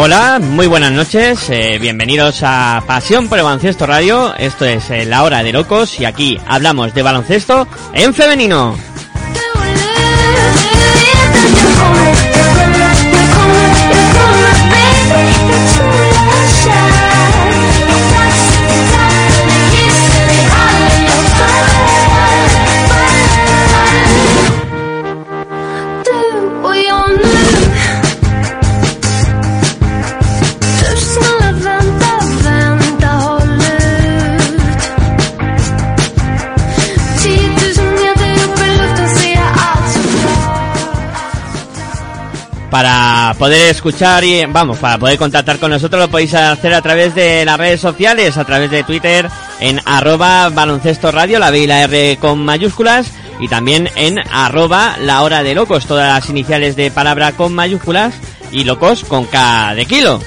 Hola, muy buenas noches, eh, bienvenidos a Pasión por el Baloncesto Radio, esto es eh, La Hora de Locos y aquí hablamos de baloncesto en femenino. Poder escuchar y, vamos, para poder contactar con nosotros lo podéis hacer a través de las redes sociales, a través de Twitter en arroba baloncesto radio, la B y la R con mayúsculas, y también en arroba la hora de locos, todas las iniciales de palabra con mayúsculas y locos con K de kilo.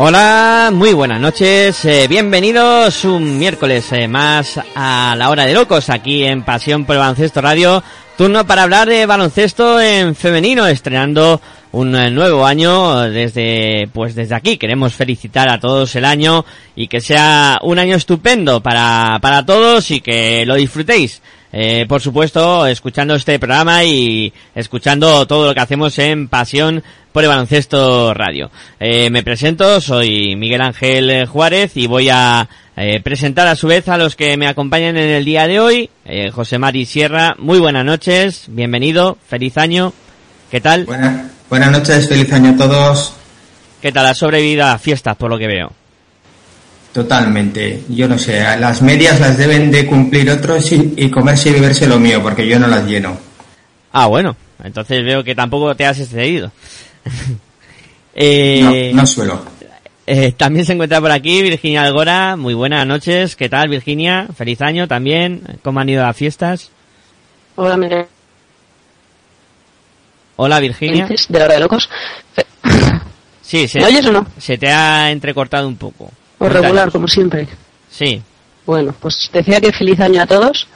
Hola, muy buenas noches, eh, bienvenidos un miércoles eh, más a la hora de locos aquí en Pasión por el Baloncesto Radio, turno para hablar de baloncesto en femenino, estrenando un eh, nuevo año desde pues desde aquí. Queremos felicitar a todos el año y que sea un año estupendo para para todos y que lo disfrutéis eh, por supuesto, escuchando este programa y escuchando todo lo que hacemos en Pasión por el Baloncesto Radio. Eh, me presento, soy Miguel Ángel Juárez y voy a eh, presentar a su vez a los que me acompañan en el día de hoy. Eh, José Mari Sierra, muy buenas noches, bienvenido, feliz año. ¿Qué tal? Buenas, buenas noches, feliz año a todos. ¿Qué tal? ¿Has sobrevivido a fiestas por lo que veo? Totalmente. Yo no sé, las medias las deben de cumplir otros y, y comerse y beberse lo mío, porque yo no las lleno. Ah, bueno. Entonces veo que tampoco te has excedido. eh, no, no suelo. Eh, también se encuentra por aquí Virginia Algora. Muy buenas noches. ¿Qué tal, Virginia? Feliz año también. ¿Cómo han ido las fiestas? Hola, Miguel. Hola, Virginia. De la hora de locos. Sí, se, ¿Me oyes o no? se te ha entrecortado un poco. O regular, como siempre. Sí. Bueno, pues decía que feliz año a todos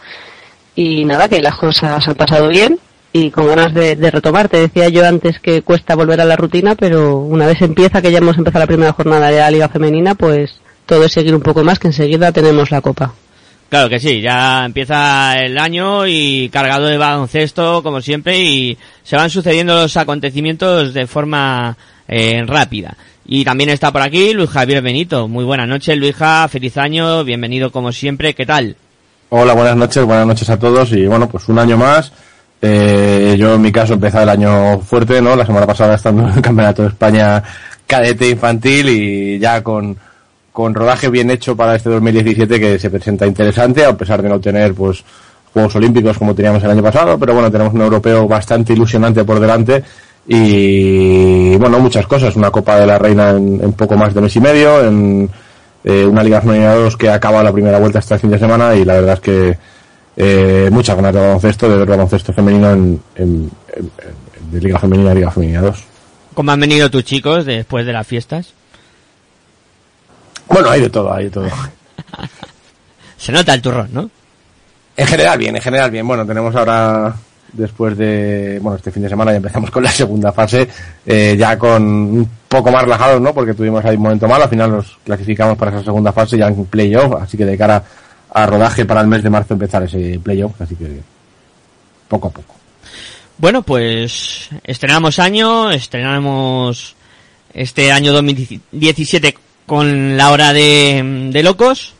y nada, que las cosas han pasado bien y con ganas de, de, retomar. Te decía yo antes que cuesta volver a la rutina, pero una vez empieza, que ya hemos empezado la primera jornada de la Liga Femenina, pues todo es seguir un poco más, que enseguida tenemos la Copa. Claro que sí, ya empieza el año y cargado de baloncesto, como siempre, y se van sucediendo los acontecimientos de forma eh, rápida. Y también está por aquí Luis Javier Benito. Muy buenas noches, Luija. Feliz año. Bienvenido como siempre. ¿Qué tal? Hola, buenas noches. Buenas noches a todos. Y bueno, pues un año más. Eh, yo en mi caso empecé el año fuerte, ¿no? La semana pasada estando en el Campeonato de España cadete infantil y ya con, con rodaje bien hecho para este 2017 que se presenta interesante a pesar de no tener pues Juegos Olímpicos como teníamos el año pasado, pero bueno, tenemos un europeo bastante ilusionante por delante y bueno, muchas cosas. Una Copa de la Reina en, poco más de mes y medio, en eh, una Liga Femenina 2 que acaba la primera vuelta este fin de semana y la verdad es que eh, muchas ganas de baloncesto, de ver baloncesto femenino en, de Liga Femenina a Liga Femenina 2. ¿Cómo han venido tus chicos después de las fiestas? Bueno, hay de todo, hay de todo. Se nota el turrón, ¿no? En general bien, en general bien. Bueno, tenemos ahora después de, bueno, este fin de semana ya empezamos con la segunda fase, eh, ya con un poco más relajados, ¿no? Porque tuvimos ahí un momento malo, al final nos clasificamos para esa segunda fase ya en playoff, así que de cara a rodaje para el mes de marzo empezar ese playoff, así que poco a poco. Bueno, pues estrenamos año, estrenamos este año 2017 con la hora de, de locos.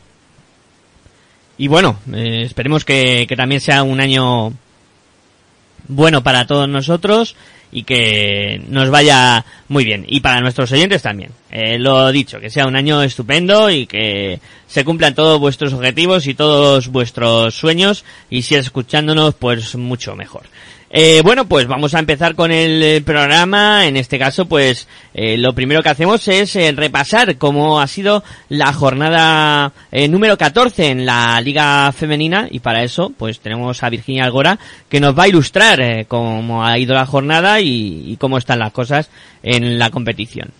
Y bueno, eh, esperemos que, que también sea un año bueno para todos nosotros y que nos vaya muy bien. Y para nuestros oyentes también. Eh, lo dicho, que sea un año estupendo y que se cumplan todos vuestros objetivos y todos vuestros sueños y si escuchándonos pues mucho mejor. Eh, bueno, pues vamos a empezar con el eh, programa. En este caso, pues eh, lo primero que hacemos es eh, repasar cómo ha sido la jornada número 14 en la Liga Femenina y para eso, pues tenemos a Virginia Algora que nos va a ilustrar cómo ha ido la jornada y, y cómo están las cosas en la competición.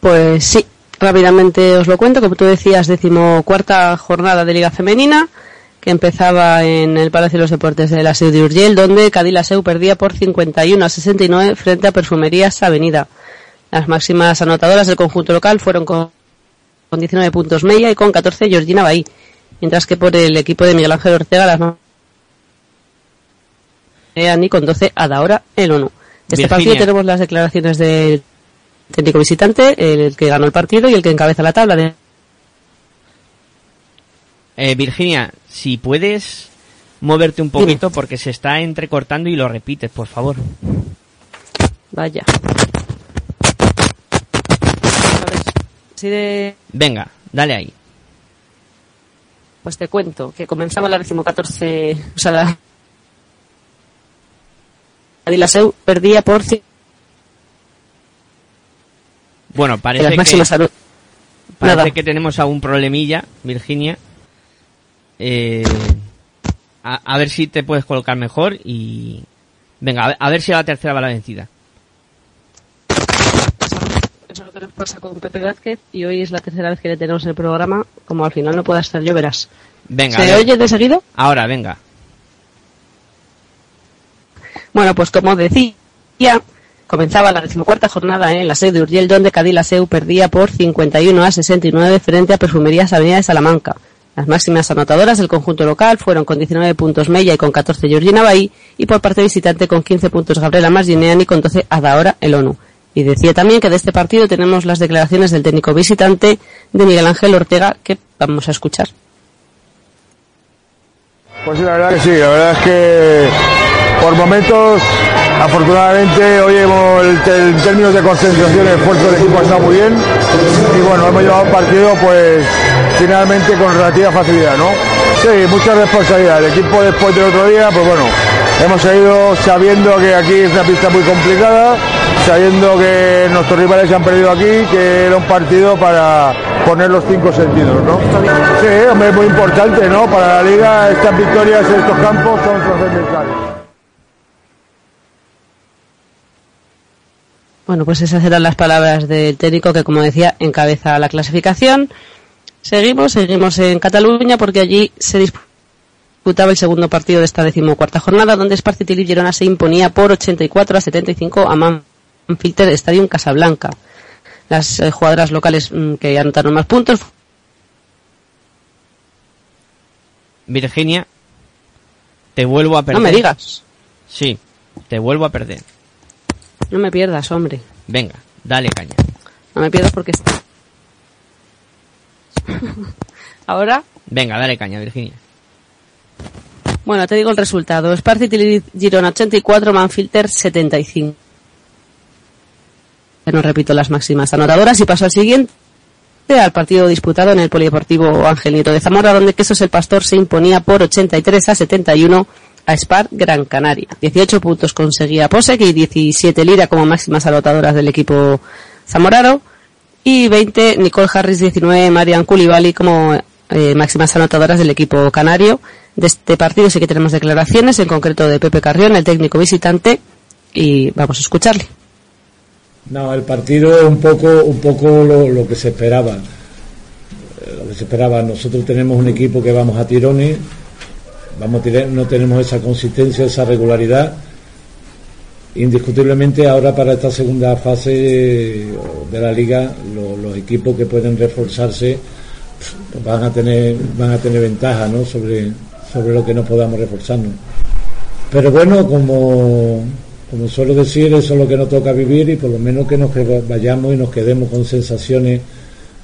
Pues sí, rápidamente os lo cuento. Como tú decías, decimocuarta jornada de Liga Femenina que empezaba en el Palacio de los Deportes de la Seu de Urgell, donde Cadillaceu perdía por 51 a 69 frente a Perfumerías Avenida. Las máximas anotadoras del conjunto local fueron con, 19 puntos Meia y con 14 Georgina Bahí, mientras que por el equipo de Miguel Ángel Ortega las ni con 12 a hora el 1. De este partido tenemos las declaraciones del técnico visitante, el que ganó el partido y el que encabeza la tabla de eh, Virginia, si puedes moverte un poquito porque se está entrecortando y lo repites, por favor. Vaya. Venga, dale ahí. Pues te cuento que comenzaba la decimocatorce, o sea, la Adilaseu perdía por Bueno, parece que, parece que tenemos algún problemilla, Virginia. Eh, a, ver si te puedes colocar mejor y... Venga, a ver, si la tercera va la vencida. Eso es lo que nos pasa con Pepe Vázquez y hoy es la tercera vez que le tenemos el programa. Como al final no pueda estar yo, verás. Venga. ¿Se oye de seguido? Ahora, venga. Bueno, pues como decía, comenzaba la decimocuarta jornada en la sede de Urgell, donde Cadillaceu perdía por 51 a 69 frente a Perfumerías Avenida de Salamanca. Las máximas anotadoras del conjunto local fueron con 19 puntos Mella y con 14 Georgina Bahí y por parte visitante con 15 puntos Gabriela Marginean y con 12 Adaora el ONU. Y decía también que de este partido tenemos las declaraciones del técnico visitante de Miguel Ángel Ortega que vamos a escuchar. Pues sí, la verdad que sí, la verdad es que por momentos, afortunadamente, hoy hemos, en términos de concentración, el esfuerzo del equipo ha estado muy bien y bueno, hemos llevado un partido pues finalmente con relativa facilidad, ¿no? Sí, mucha responsabilidad. El equipo después del otro día, pues bueno, hemos seguido sabiendo que aquí es una pista muy complicada, sabiendo que nuestros rivales se han perdido aquí, que era un partido para poner los cinco sentidos, ¿no? Sí, es muy importante, ¿no? Para la liga estas victorias en estos campos son trascendentales. Bueno, pues esas eran las palabras del técnico que, como decía, encabeza la clasificación. Seguimos, seguimos en Cataluña porque allí se disputaba el segundo partido de esta decimocuarta jornada donde Sparcity Girona se imponía por 84 a 75 a Manfilter Stadium Casablanca. Las eh, jugadoras locales mm, que anotaron más puntos. Virginia, te vuelvo a perder. No me digas. Sí, te vuelvo a perder. No me pierdas, hombre. Venga, dale caña. No me pierdas porque está Ahora. Venga, dale caña, Virginia. Bueno, te digo el resultado. Sparcity Girona 84, Manfilter 75. No repito las máximas anotadoras y paso al siguiente al partido disputado en el Polideportivo Ángel Nieto de Zamora, donde Quesos el Pastor se imponía por 83 a 71 a Spar Gran Canaria. 18 puntos conseguía Posek y 17 Lira como máximas anotadoras del equipo zamorano y 20 Nicole Harris, 19 Marian Koulibaly como eh, máximas anotadoras del equipo canario. De este partido sí que tenemos declaraciones, en concreto de Pepe Carrión, el técnico visitante, y vamos a escucharle. No, el partido un poco, un poco lo, que se esperaba. Eh, lo que se esperaba. Nosotros tenemos un equipo que vamos a tirones, vamos a tirar, no tenemos esa consistencia, esa regularidad. Indiscutiblemente ahora para esta segunda fase de la liga los equipos que pueden reforzarse van a tener van a tener ventaja ¿no? sobre, sobre lo que no podamos reforzarnos. Pero bueno, como, como suelo decir, eso es lo que nos toca vivir y por lo menos que nos vayamos y nos quedemos con sensaciones,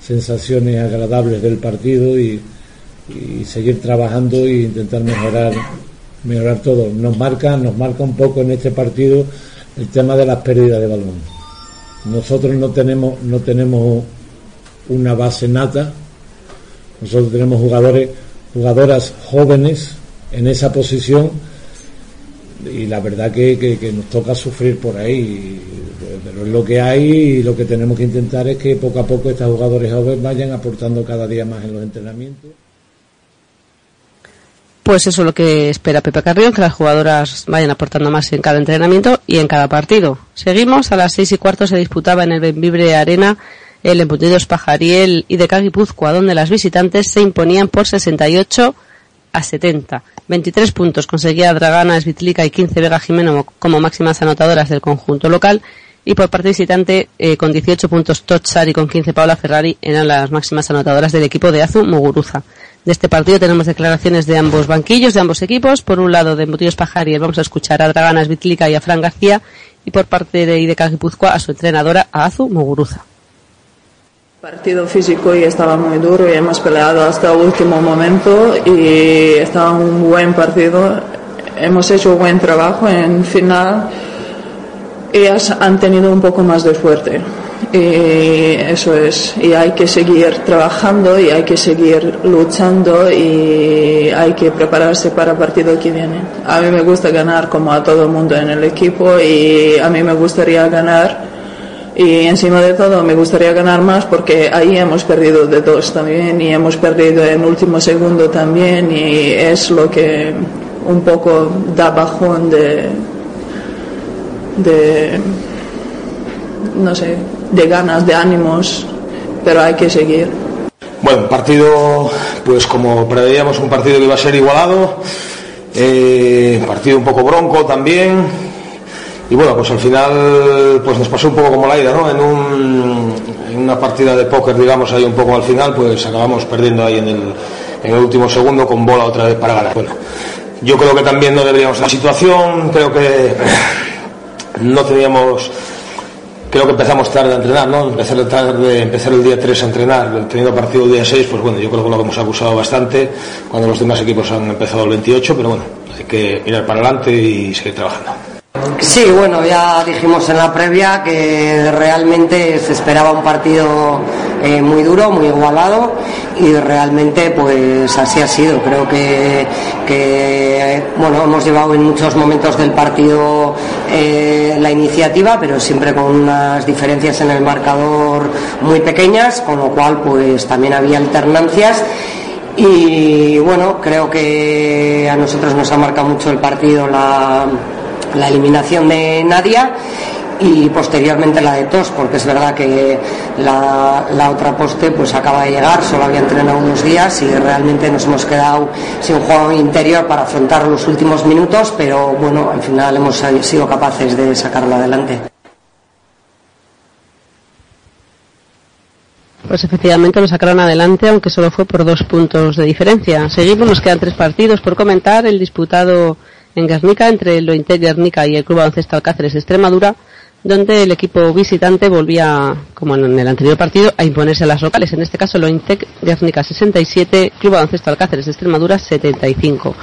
sensaciones agradables del partido y, seguir trabajando e intentar mejorar, mejorar todo. Nos marca, nos marca un poco en este partido el tema de las pérdidas de balón. Nosotros no tenemos, no tenemos una base nata, nosotros tenemos jugadores jugadoras jóvenes en esa posición y la verdad que, nos toca sufrir por ahí pero es lo que hay y lo que tenemos que intentar es que poco a poco estos jugadores jóvenes vayan aportando cada día más en los entrenamientos pues eso es lo que espera Pepe Carrión, que las jugadoras vayan aportando más en cada entrenamiento y en cada partido. Seguimos, a las seis y cuarto se disputaba en el Benvibre Arena el Embutidos Pajariel y de Cagipuzcoa, donde las visitantes se imponían por 68 a 70. 23 puntos conseguía Dragana Svitlica y 15 Vega Jimeno como máximas anotadoras del conjunto local. Y por parte visitante, eh, con 18 puntos Tochar y con 15 Paula Ferrari eran las máximas anotadoras del equipo de Azu Muguruza. De este partido tenemos declaraciones de ambos banquillos, de ambos equipos. Por un lado, de Embutidos Pajariel vamos a escuchar a Dragana Svitlica y a Fran García. Y por parte de Ideca Guipúzcoa a su entrenadora, Azu Muguruza. Partido físico y estaba muy duro y hemos peleado hasta el último momento y estaba un buen partido. Hemos hecho buen trabajo en final. Ellas han tenido un poco más de suerte y eso es. Y hay que seguir trabajando y hay que seguir luchando y hay que prepararse para el partido que viene. A mí me gusta ganar como a todo el mundo en el equipo y a mí me gustaría ganar y encima de todo me gustaría ganar más porque ahí hemos perdido de dos también y hemos perdido en último segundo también y es lo que un poco da bajón de, de no sé, de ganas, de ánimos, pero hay que seguir. Bueno, partido, pues como preveíamos, un partido que iba a ser igualado, eh, partido un poco bronco también, y bueno, pues al final pues nos pasó un poco como la ida, ¿no? En, un, en una partida de póker, digamos, ahí un poco al final, pues acabamos perdiendo ahí en el, en el último segundo con bola otra vez para ganar. Bueno, yo creo que también no deberíamos la situación, creo que no teníamos creo que empezamos tarde a entrenar, ¿no? Empezar tarde, empezar el día 3 a entrenar, teniendo partido el día 6, pues bueno, yo creo que lo hemos acusado bastante cuando los demás equipos han empezado el 28, pero bueno, hay que mirar para adelante y seguir trabajando. Sí, bueno, ya dijimos en la previa que realmente se esperaba un partido eh, muy duro, muy igualado y realmente pues así ha sido. Creo que, bueno, hemos llevado en muchos momentos del partido eh, la iniciativa, pero siempre con unas diferencias en el marcador muy pequeñas, con lo cual pues también había alternancias. Y bueno, creo que a nosotros nos ha marcado mucho el partido la la eliminación de Nadia y posteriormente la de Tos, porque es verdad que la, otra poste pues acaba de llegar, solo había entrenado unos días y realmente nos hemos quedado sin juego interior para afrontar los últimos minutos, pero bueno, al final hemos sido capaces de sacarlo adelante. Pues efectivamente lo sacaron adelante, aunque solo fue por dos puntos de diferencia. Seguimos, nos quedan tres partidos por comentar. El disputado en Guernica entre el Ointec Guernica y el Club Baloncesto Alcáceres Extremadura, donde el equipo visitante volvía, como en el anterior partido, a imponerse a las locales. En este caso, el Ointec Guernica 67, Club Baloncesto Alcáceres Extremadura 75.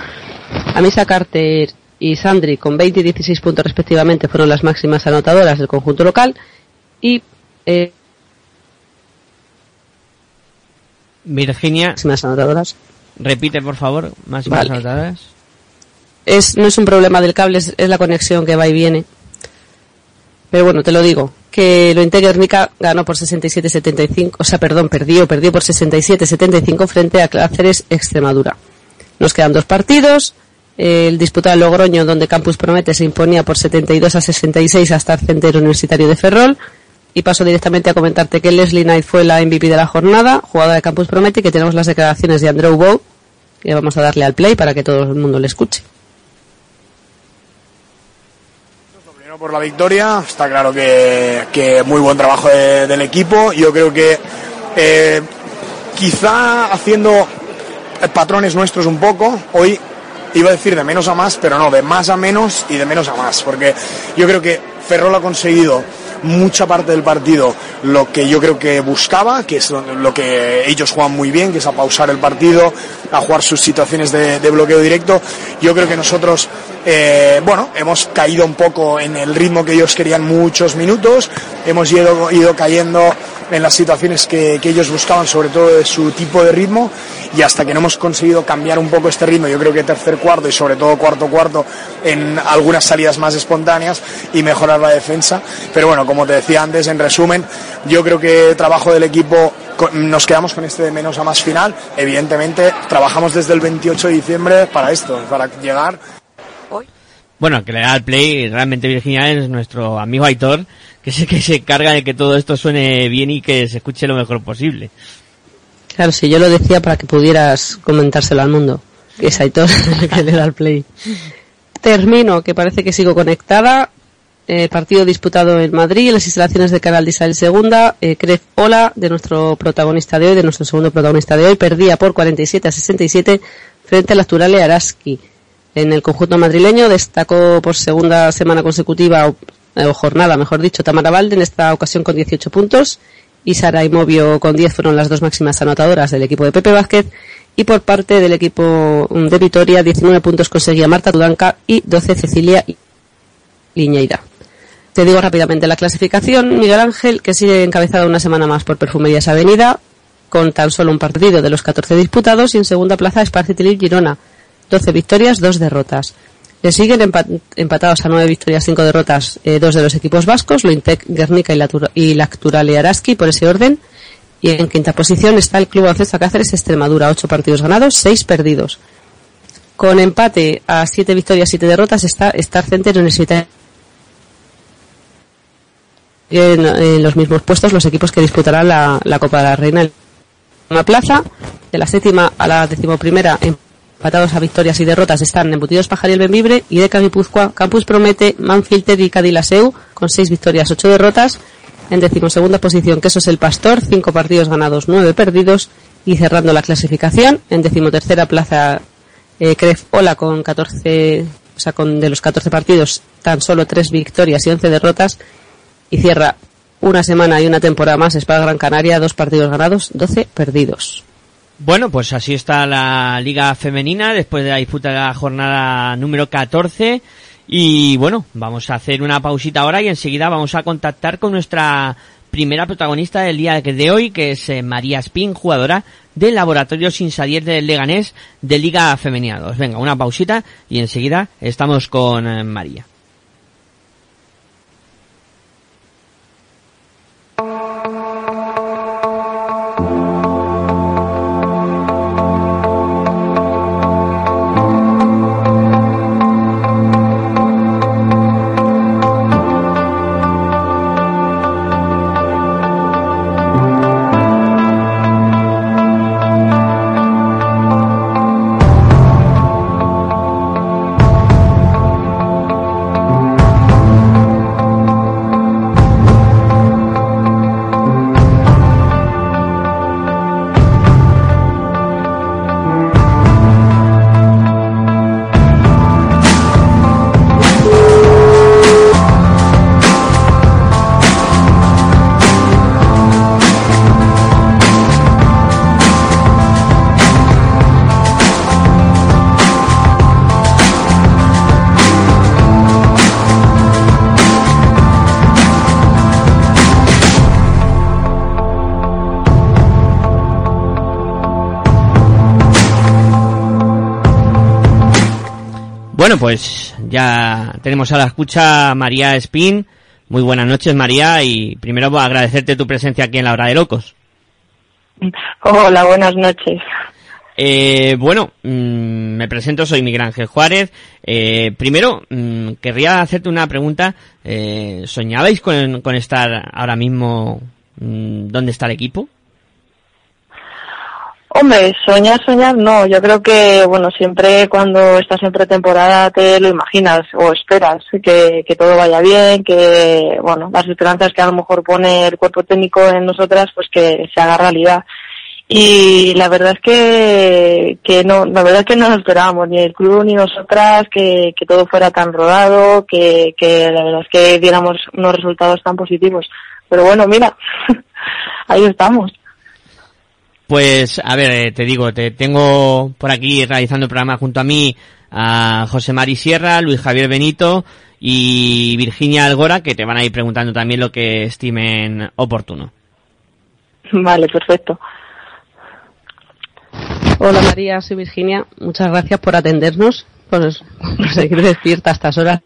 Amisa Carter y Sandri con 20 y 16 puntos respectivamente fueron las máximas anotadoras del conjunto local y eh, Virginia máximas anotadoras repite por favor máximas anotadoras es, no es un problema del cable, es, la conexión que va y viene. Pero bueno, te lo digo, que lo Guernica ganó por 67-75, o sea, perdón, perdió, perdió por 67-75 frente a Cáceres Extremadura. Nos quedan dos partidos, el disputado Logroño, donde Campus Promete se imponía por 72 a 66 hasta el Centro Universitario de Ferrol. Y paso directamente a comentarte que Leslie Knight fue la MVP de la jornada, jugadora de Campus Promete, que tenemos las declaraciones de Andrew Bow, que vamos a darle al play para que todo el mundo le escuche. Por la victoria, está claro que, muy buen trabajo de- del equipo. Yo creo que eh, quizá haciendo patrones nuestros un poco, hoy iba a decir de menos a más, pero no, de más a menos y de menos a más, porque yo creo que Ferrol ha conseguido mucha parte del partido lo que yo creo que buscaba, que es lo que ellos juegan muy bien, que es a pausar el partido, a jugar sus situaciones de, bloqueo directo. Yo creo que nosotros, eh, bueno, hemos caído un poco en el ritmo que ellos querían muchos minutos, hemos ido, ido cayendo en las situaciones que, que ellos buscaban, sobre todo de su tipo de ritmo, y hasta que no hemos conseguido cambiar un poco este ritmo, yo creo que tercer cuarto y sobre todo cuarto cuarto en algunas salidas más espontáneas y mejorar la defensa. Pero bueno, como te decía antes, en resumen, yo creo que trabajo del equipo nos quedamos con este de menos a más final. Evidentemente, trabajamos desde el 28 de diciembre para esto, para llegar Bueno, que le da al play, realmente Virginia es nuestro amigo Aitor, que es el que se encarga de que todo esto suene bien y que se escuche lo mejor posible. Claro, si yo lo decía para que pudieras comentárselo al mundo, que es Aitor el que le da el play. Termino, que parece que sigo conectada. Eh, partido disputado en Madrid, en las instalaciones del canal de Isabel II. Eh, Cref Ola, de nuestro protagonista de hoy, de nuestro segundo protagonista de hoy, perdía por 47 a 67 frente al Acturale Araski. En el conjunto madrileño destacó por segunda semana consecutiva, o, eh, jornada, mejor dicho, Tamara Valde, en esta ocasión con 18 puntos, y Sara y Movio con 10 fueron las dos máximas anotadoras del equipo de Pepe Vázquez, y por parte del equipo de Vitoria, 19 puntos conseguía Marta Tudanca y 12 Cecilia Liñeira. Te digo rápidamente la clasificación. Miguel Ángel, que sigue encabezado una semana más por Perfumerías Avenida, con tan solo un partido de los 14 disputados, y en segunda plaza Esparcitilip Girona, 12 victorias, 2 derrotas. Le siguen empa- empatados a 9 victorias, 5 derrotas, eh, dos de los equipos vascos, Lointec, Guernica y, Latura- y Lacturale Araski, por ese orden. Y en quinta posición está el Club Baloncesto Cáceres Extremadura, 8 partidos ganados, 6 perdidos. Con empate a 7 victorias, 7 derrotas está Star Center Universitario en, los mismos puestos los equipos que disputarán la, la Copa de la Reina en la plaza. De la séptima a la decimoprimera, empatados a victorias y derrotas, están Embutidos Pajariel Benvibre y de Guipúzcoa, Campus Promete, Manfilter y Cadilaseu, con seis victorias, ocho derrotas. En decimosegunda posición, Quesos el Pastor, cinco partidos ganados, nueve perdidos. Y cerrando la clasificación, en decimotercera plaza, eh, Cref Ola con 14, o sea, con de los 14 partidos, tan solo tres victorias y 11 derrotas y cierra una semana y una temporada más Espada Gran Canaria, dos partidos ganados, 12 perdidos. Bueno, pues así está la Liga Femenina después de la disputa de la jornada número 14. Y bueno, vamos a hacer una pausita ahora y enseguida vamos a contactar con nuestra primera protagonista del día de hoy, que es eh, María Spin, jugadora del Laboratorio Sinsadier del Leganés de Liga Femenina 2. Venga, una pausita y enseguida estamos con eh, María. Pues ya tenemos a la escucha María Spin. Muy buenas noches, María, y primero voy a agradecerte tu presencia aquí en la Hora de Locos. Hola, buenas noches. Eh, bueno, mm, me presento, soy Miguel Ángel Juárez. Eh, primero, mm, querría hacerte una pregunta. Eh, ¿Soñabais con, con estar ahora mismo mm, donde está el equipo? Hombre, soñar, soñar, no. Yo creo que, bueno, siempre cuando estás en pretemporada te lo imaginas o esperas que, que todo vaya bien, que, bueno, las esperanzas que a lo mejor pone el cuerpo técnico en nosotras, pues que se haga realidad. Y la verdad es que, que no, la verdad es que no nos esperábamos, ni el club ni nosotras, que, que todo fuera tan rodado, que, que la verdad es que diéramos unos resultados tan positivos. Pero bueno, mira, ahí estamos. Pues, a ver, eh, te digo, te tengo por aquí realizando el programa junto a mí a José Mari Sierra, Luis Javier Benito y Virginia Algora, que te van a ir preguntando también lo que estimen oportuno. Vale, perfecto. Hola María, soy Virginia. Muchas gracias por atendernos, por, por seguir despierta a estas horas.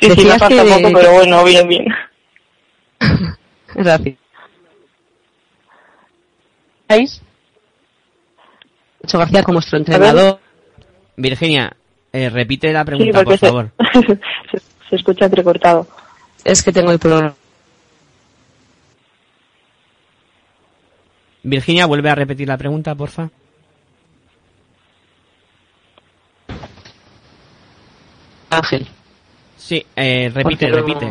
Sí, sí, Decías nos falta que- poco, pero bueno, bien, bien. Gracias. Nacho García como nuestro entrenador. Virginia, eh, repite la Sí, pregunta, porque por se, favor. se, se escucha entrecortado. Es que tengo el problema. Virginia, vuelve a repetir la pregunta, porfa. Ángel. Sí, eh, repite, no- repite.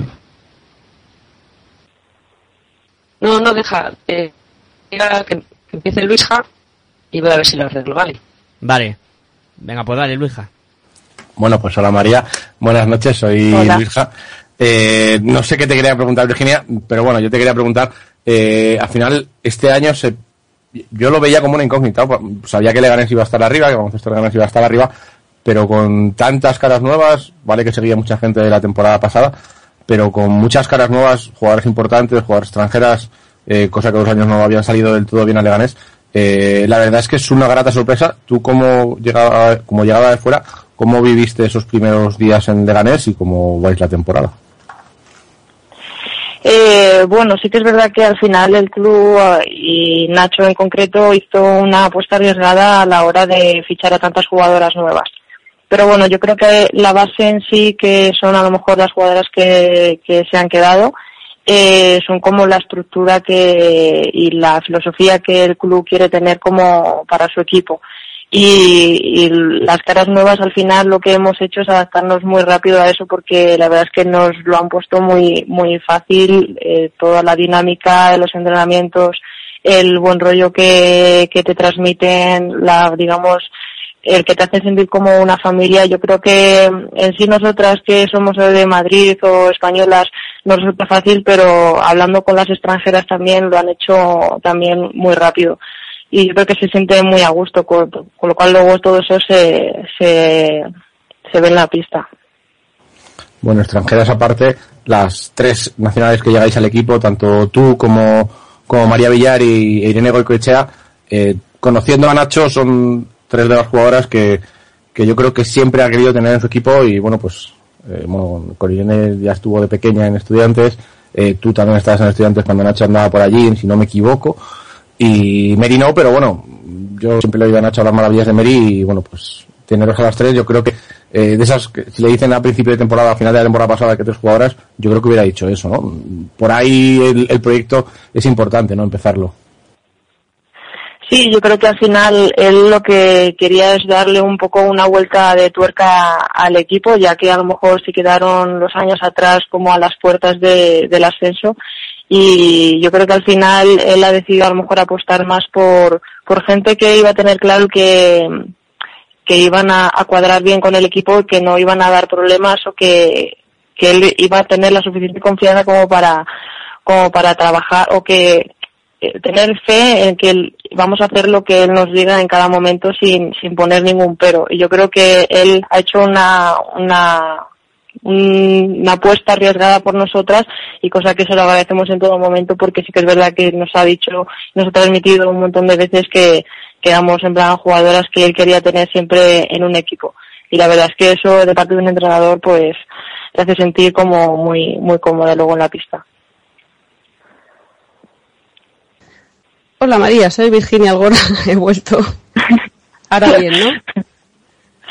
No, no, deja. Eh, diga que, que empiece Luisja y voy a ver si lo arreglo, ¿vale? Vale. Venga, pues dale, Luija. Bueno, pues hola María, buenas noches, soy Hola. Luisa. Eh, no sé qué te quería preguntar, Virginia, pero bueno, yo te quería preguntar, eh, al final, este año se, yo lo veía como una incógnita, pues, sabía que Leganés iba a estar arriba, que Baloncesto Leganés iba a estar arriba, pero con tantas caras nuevas, vale que seguía mucha gente de la temporada pasada, pero con muchas caras nuevas, jugadores importantes, jugadores extranjeras, eh, cosa que los años no habían salido del todo bien a Leganés. Eh, la verdad es que es una grata sorpresa. Tú como llegaba, como llegaba de fuera, ¿cómo viviste esos primeros días en Leganés y cómo vais la temporada? Eh, bueno, sí que es verdad que al final el club eh, y Nacho en concreto hizo una apuesta arriesgada a la hora de fichar a tantas jugadoras nuevas. Pero bueno, yo creo que la base en sí, que son a lo mejor las jugadoras que se han quedado, eh, son como la estructura que y la filosofía que el club quiere tener como para su equipo. Y, y las caras nuevas al final lo que hemos hecho es adaptarnos muy rápido a eso porque la verdad es que nos lo han puesto muy muy fácil eh, toda la dinámica de los entrenamientos el buen rollo que, que te transmiten la digamos el que te hace sentir como una familia yo creo que en sí nosotras que somos de Madrid o españolas no resulta fácil pero hablando con las extranjeras también lo han hecho también muy rápido y yo creo que se siente muy a gusto, con, lo cual luego todo eso se, se, se ve en la pista. Bueno, extranjeras aparte, las tres nacionales que llegáis al equipo, tanto tú como, como María Villar y Irene Goicoechea, eh, conociendo a Nacho, son tres de las jugadoras que, que yo creo que siempre ha querido tener en su equipo y bueno, pues, eh, bueno, ya estuvo de pequeña en estudiantes, eh, tú también estabas en estudiantes cuando Nacho andaba por allí, si no me equivoco, y Meri no, pero bueno, yo siempre le oído a Nacho hablar maravillas de Meri y bueno, pues teneros a las tres, yo creo que eh, de esas, que si le dicen a principio de temporada, a final de la temporada pasada que tres jugadoras, yo creo que hubiera dicho eso, ¿no? Por ahí el proyecto es importante, ¿no? Empezarlo. Sí, yo creo que al final él lo que quería es darle un poco una vuelta de tuerca al equipo, ya que a lo mejor se quedaron los años atrás como a las puertas de, del ascenso. Y yo creo que al final él ha decidido a lo mejor apostar más por, por gente que iba a tener claro que, que iban a, cuadrar bien con el equipo, que no iban a dar problemas o que, que él iba a tener la suficiente confianza como para, como para trabajar o que eh, tener fe en que él- vamos a hacer lo que él nos diga en cada momento sin, sin poner ningún pero. Y yo creo que él ha hecho una, una, un- una apuesta arriesgada por nosotras y cosa que se lo agradecemos en todo momento porque sí que es verdad que nos ha dicho, nos ha transmitido un montón de veces que, que éramos en plan jugadoras que él quería tener siempre en un equipo. y la verdad es que eso de parte de un entrenador pues te hace sentir como muy muy cómoda luego en la pista. Hola María, soy Virginia Algora, he vuelto. Ahora bien, ¿no?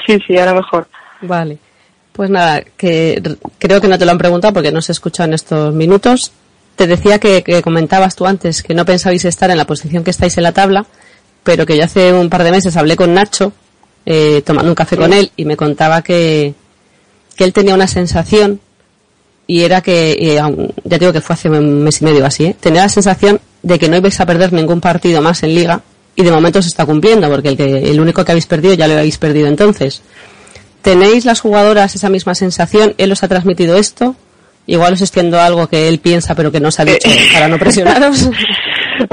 Sí, sí, ahora mejor. Vale. Pues nada, que creo que no te lo han preguntado porque no se escucha en estos minutos. Te decía que, que, comentabas tú antes que no pensabais estar en la posición que estáis en la tabla, pero que yo hace un par de meses hablé con Nacho, eh, tomando un café con él, y me contaba que, que él tenía una sensación y era que, eh, ya digo que fue hace un mes y medio así, ¿eh? tenía la sensación de que no ibais a perder ningún partido más en liga y de momento se está cumpliendo porque el, que, el único que habéis perdido ya lo habéis perdido entonces. ¿Tenéis las jugadoras esa misma sensación? ¿Él os ha transmitido esto? Igual os extiendo algo que él piensa pero que no os ha dicho para no presionaros.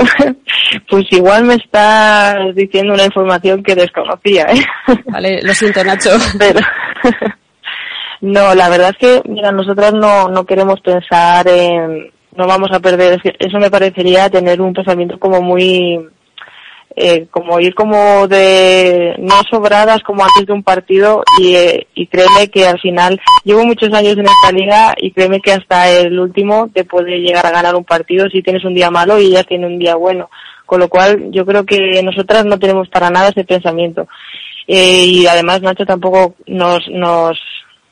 pues igual me estás diciendo una información que desconocía, ¿eh? Vale, lo siento Nacho. Pero... No, la verdad es que, mira, nosotros no, no queremos pensar en, no vamos a perder, eso me parecería tener un pensamiento como muy, eh, como ir como de no sobradas como antes de un partido y, eh, y créeme que al final llevo muchos años en esta liga y créeme que hasta el último te puede llegar a ganar un partido si tienes un día malo y ella tiene un día bueno. Con lo cual yo creo que nosotras no tenemos para nada ese pensamiento. Eh, y además Nacho tampoco nos nos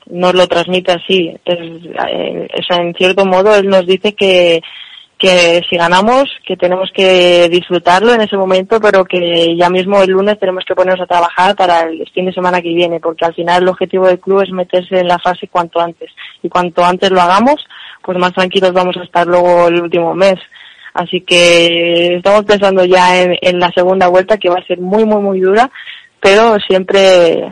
nos lo transmite así es, eh, en cierto modo él nos dice que que si ganamos, que tenemos que disfrutarlo en ese momento, pero que ya mismo el lunes tenemos que ponernos a trabajar para el fin de semana que viene, porque al final el objetivo del club es meterse en la fase cuanto antes. Y cuanto antes lo hagamos, pues más tranquilos vamos a estar luego el último mes. Así que estamos pensando ya en, la segunda vuelta, que va a ser muy, muy, muy dura, pero siempre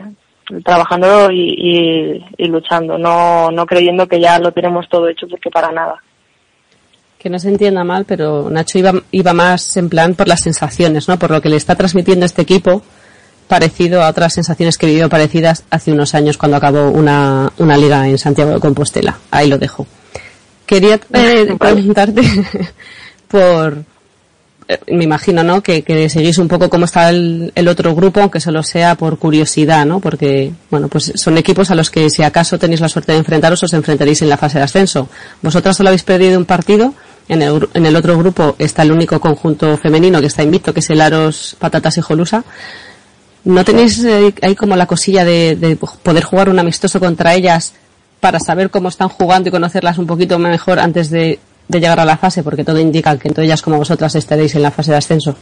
trabajando y, y luchando, no, no creyendo que ya lo tenemos todo hecho, porque para nada que no se entienda mal, pero Nacho iba, iba más en plan por las sensaciones, ¿no? Por lo que le está transmitiendo este equipo, parecido a otras sensaciones que vivió parecidas hace unos años cuando acabó una, una liga en Santiago de Compostela. Ahí lo dejo. Quería eh, preguntarte por, me imagino, ¿no? Que, seguís un poco cómo está el, otro grupo, aunque solo sea por curiosidad, ¿no? Porque, bueno, pues son equipos a los que si acaso tenéis la suerte de enfrentaros, os enfrentaréis en la fase de ascenso. Vosotras solo habéis perdido un partido, en el, en el otro grupo está el único conjunto femenino que está invicto, que es el Aros Patatas y Jolusa. ¿No tenéis eh, ahí como la cosilla de poder jugar un amistoso contra ellas para saber cómo están jugando y conocerlas un poquito mejor antes de de llegar a la fase? Porque todo indica que entre ellas como vosotras estaréis en la fase de ascenso.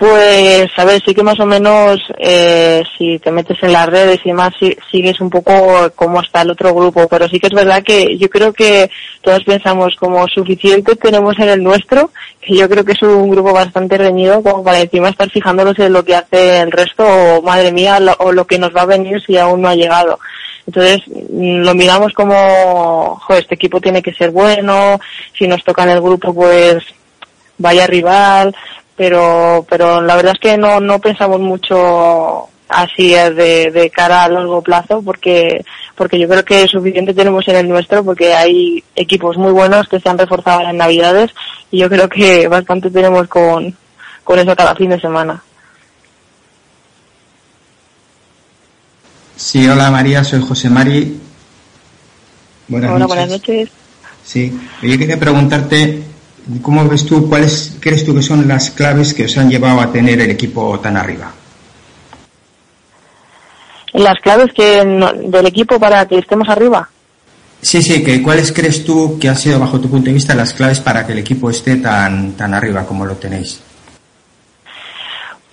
Pues, a ver, sí que más o menos, eh, si te metes en las redes y más, sigues un poco cómo está el otro grupo, pero sí que es verdad que yo creo que todos pensamos como suficiente tenemos en el nuestro, que yo creo que es un grupo bastante reñido como para encima estar fijándonos en lo que hace el resto o madre mía, o lo que nos va a venir si aún no ha llegado. Entonces mm, lo miramos como, joder, este equipo tiene que ser bueno, si nos toca en el grupo pues vaya rival, pero, pero la verdad es que no, no pensamos mucho así de, de cara a largo plazo porque, porque yo creo que suficiente tenemos en el nuestro porque hay equipos muy buenos que se han reforzado en Navidades y yo creo que bastante tenemos con, con eso cada fin de semana. Sí, hola María, soy José Mari. Buenas hola, buenas noches. Sí, yo quería preguntarte, ¿cómo ves tú, cuáles crees tú que son las claves que os han llevado a tener el equipo tan arriba? ¿Las claves que del equipo para que estemos arriba? Sí, sí, que cuáles crees tú que han sido, bajo tu punto de vista, las claves para que el equipo esté tan, tan arriba como lo tenéis?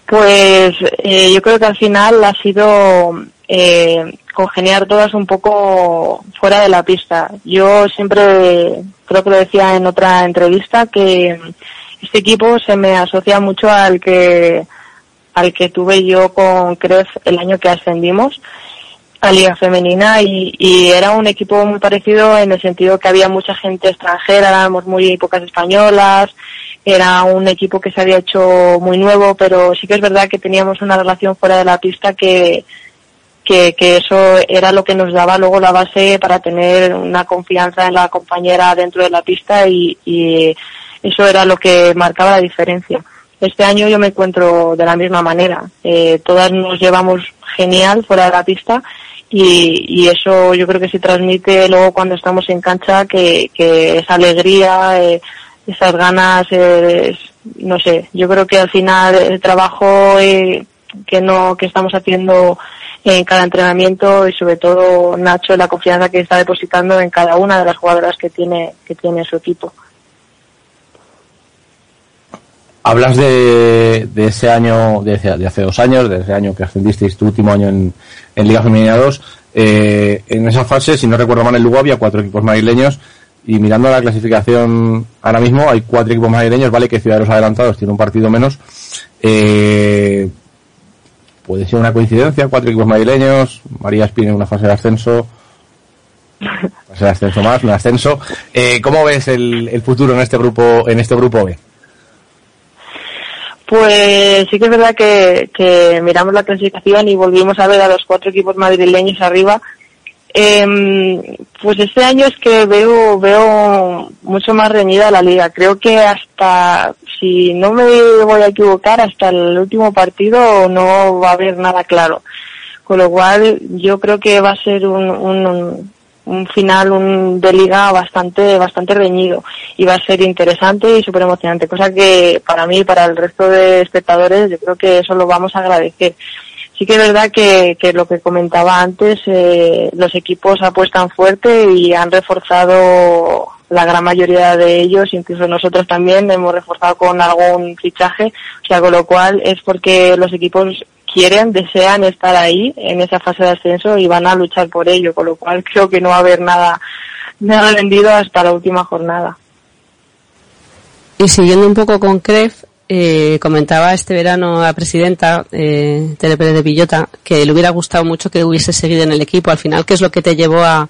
Pues eh, yo creo que al final ha sido eh, congeniar todas un poco fuera de la pista. Yo siempre, creo que lo decía en otra entrevista, que este equipo se me asocia mucho al que al que tuve yo con Cref el año que ascendimos a Liga Femenina y, y, era un equipo muy parecido en el sentido que había mucha gente extranjera, éramos muy pocas españolas, era un equipo que se había hecho muy nuevo, pero sí que es verdad que teníamos una relación fuera de la pista que, que, que eso era lo que nos daba luego la base para tener una confianza en la compañera dentro de la pista y, y eso era lo que marcaba la diferencia. Este año yo me encuentro de la misma manera. Eh, todas nos llevamos genial fuera de la pista y, y eso yo creo que se transmite luego cuando estamos en cancha que, que esa alegría, eh, esas ganas, no sé, yo creo que al final el trabajo eh, que no que estamos haciendo en cada entrenamiento y sobre todo Nacho la confianza que está depositando en cada una de las jugadoras que tiene que tiene su equipo. Hablas de, de ese año, de, hace- dos años, de ese año que ascendisteis tu último año en, Liga Femenina 2. Eh, en esa fase, si no recuerdo mal, en Lugo había cuatro equipos madrileños y mirando la clasificación ahora mismo hay cuatro equipos madrileños, vale que Ciudad de los Adelantados tiene un partido menos. Eh, puede ser una coincidencia, cuatro equipos madrileños, María Espina en una fase de ascenso, fase de ascenso más, un ascenso. Eh, ¿Cómo ves el, el futuro en este grupo, en este grupo B? Pues sí que es verdad que, que miramos la clasificación y volvimos a ver a los cuatro equipos madrileños arriba. Em, pues este año es que veo veo mucho más reñida la liga. Creo que hasta, si no me voy a equivocar, hasta el último partido no va a haber nada claro. Con lo cual yo creo que va a ser un, un, un final un, de liga bastante bastante reñido y va a ser interesante y súper emocionante, cosa que para mí y para el resto de espectadores yo creo que eso lo vamos a agradecer. Sí que es verdad que, que lo que comentaba antes, eh, los equipos apuestan fuerte y han reforzado la gran mayoría de ellos, incluso nosotros también hemos reforzado con algún fichaje, o sea, con lo cual es porque los equipos quieren, desean estar ahí en esa fase de ascenso y van a luchar por ello, con lo cual creo que no va a haber nada, nada vendido hasta la última jornada. Y siguiendo un poco con CREF, eh, comentaba este verano la presidenta eh, Tere Pérez de Villota que le hubiera gustado mucho que hubiese seguido en el equipo. Al final, ¿qué es lo que te llevó a,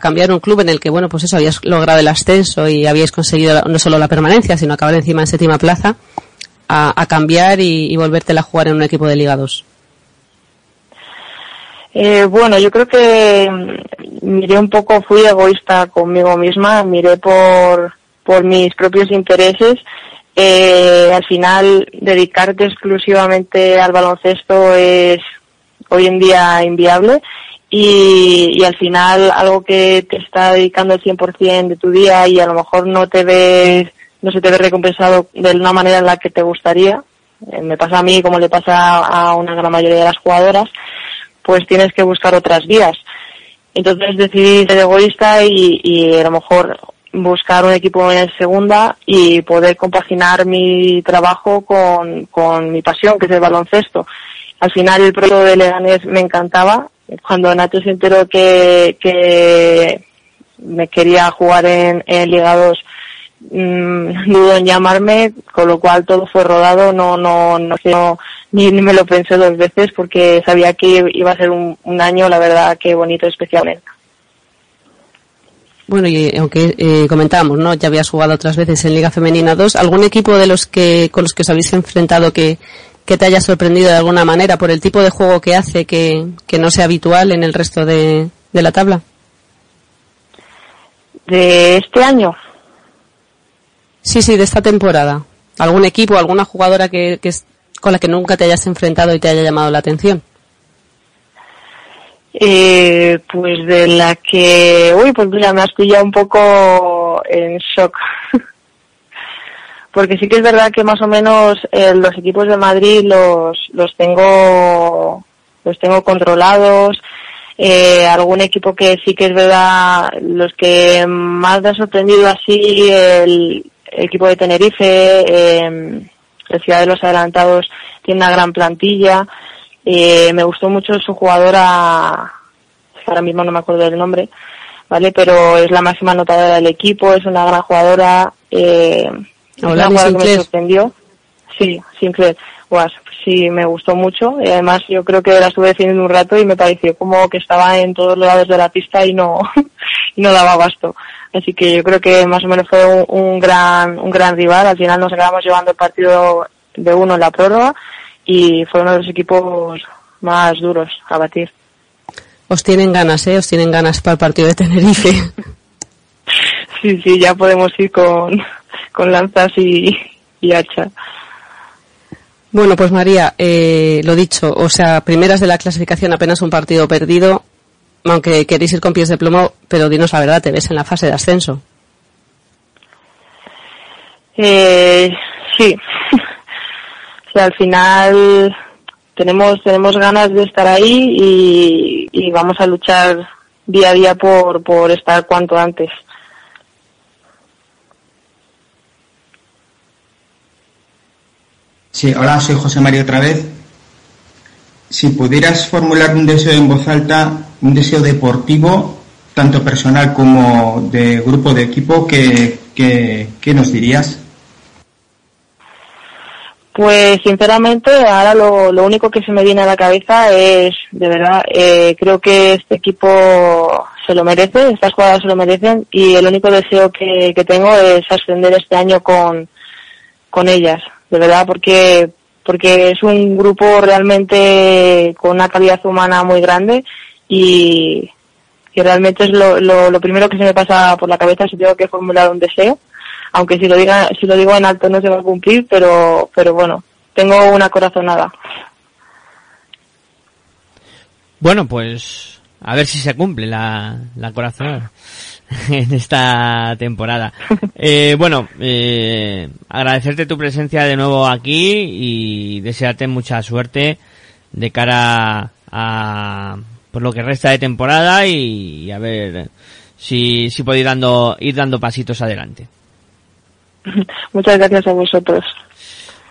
cambiar un club en el que, bueno, pues eso, habías logrado el ascenso y habíais conseguido no solo la permanencia, sino acabar encima en séptima plaza, a, a cambiar y, y volvértela a jugar en un equipo de Liga 2? Eh, bueno, yo creo que miré un poco, fui egoísta conmigo misma, miré por, por mis propios intereses. Eh, al final, dedicarte exclusivamente al baloncesto es hoy en día inviable y, y al final algo que te está dedicando el 100% de tu día y a lo mejor no te ves, no se te ve recompensado de una manera en la que te gustaría. Eh, me pasa a mí como le pasa a una gran mayoría de las jugadoras pues tienes que buscar otras vías. Entonces decidí ser egoísta y, y a lo mejor buscar un equipo en segunda y poder compaginar mi trabajo con, con mi pasión, que es el baloncesto. Al final el proyecto de Leganés me encantaba. Cuando Nacho se enteró que, que me quería jugar en, en Liga 2, mm, dudó en llamarme, con lo cual todo fue rodado, no, no, no, no ni, ni me lo pensé dos veces porque sabía que iba a ser un, un año, la verdad, que bonito, especial. Bueno, y aunque eh, comentábamos, ¿no? Ya habías jugado otras veces en Liga Femenina 2. ¿Algún equipo de los que con los que os habéis enfrentado que, que te haya sorprendido de alguna manera por el tipo de juego que hace que, que no sea habitual en el resto de, de la tabla? ¿De este año? Sí, sí, de esta temporada. ¿Algún equipo, alguna jugadora que, con la que nunca te hayas enfrentado y te haya llamado la atención? Eh, pues de la que, uy, pues mira, me has pillado un poco en shock. Porque sí que es verdad que más o menos eh, los equipos de Madrid los, los tengo, los tengo controlados. Eh, algún equipo que sí que es verdad, los que más me ha sorprendido así, el, equipo de Tenerife, eh, la ciudad de los adelantados tiene una gran plantilla. Eh, me gustó mucho su jugadora, ahora mismo no me acuerdo del nombre, ¿vale? Pero es la máxima anotadora del equipo, es una gran jugadora. Eh, es una jugadora que me sorprendió. Sí, Sinclair. Guas, sí, me gustó mucho. Y además yo creo que la estuve defendiendo un rato y me pareció como que estaba en todos los lados de la pista y no, y no daba abasto. Así que yo creo que más o menos fue un, un gran, un gran rival. Al final nos acabamos llevando el partido de uno en la prórroga y fue uno de los equipos más duros a batir. Os tienen ganas, ¿eh? Os tienen ganas para el partido de Tenerife. Sí, sí, ya podemos ir con, con lanzas y, y hacha. Bueno, pues María, eh, lo dicho, o sea, primeras de la clasificación, apenas un partido perdido, aunque queréis ir con pies de plomo, pero dinos la verdad, te ves en la fase de ascenso. Eh, sí. o sea, al final tenemos tenemos ganas de estar ahí y, y vamos a luchar día a día por, por estar cuanto antes. Sí, hola, soy José María otra vez. Si pudieras formular un deseo en voz alta, un deseo deportivo, tanto personal como de grupo de equipo, ¿qué, qué, qué nos dirías? Pues sinceramente ahora lo, lo único que se me viene a la cabeza es, de verdad, eh, creo que este equipo se lo merece, estas jugadoras se lo merecen y el único deseo que, que tengo es ascender este año con, con ellas, de verdad, porque porque es un grupo realmente con una calidad humana muy grande y, y realmente es lo, lo, lo primero que se me pasa por la cabeza si tengo que formular un deseo aunque si lo diga si lo digo en alto no se va a cumplir pero pero bueno tengo una corazonada Bueno, pues a ver si se cumple la, la corazón en esta temporada. Eh, bueno, eh, agradecerte tu presencia de nuevo aquí y desearte mucha suerte de cara a por lo que resta de temporada y, a ver si, si podéis dando, ir dando pasitos adelante. muchas gracias a vosotros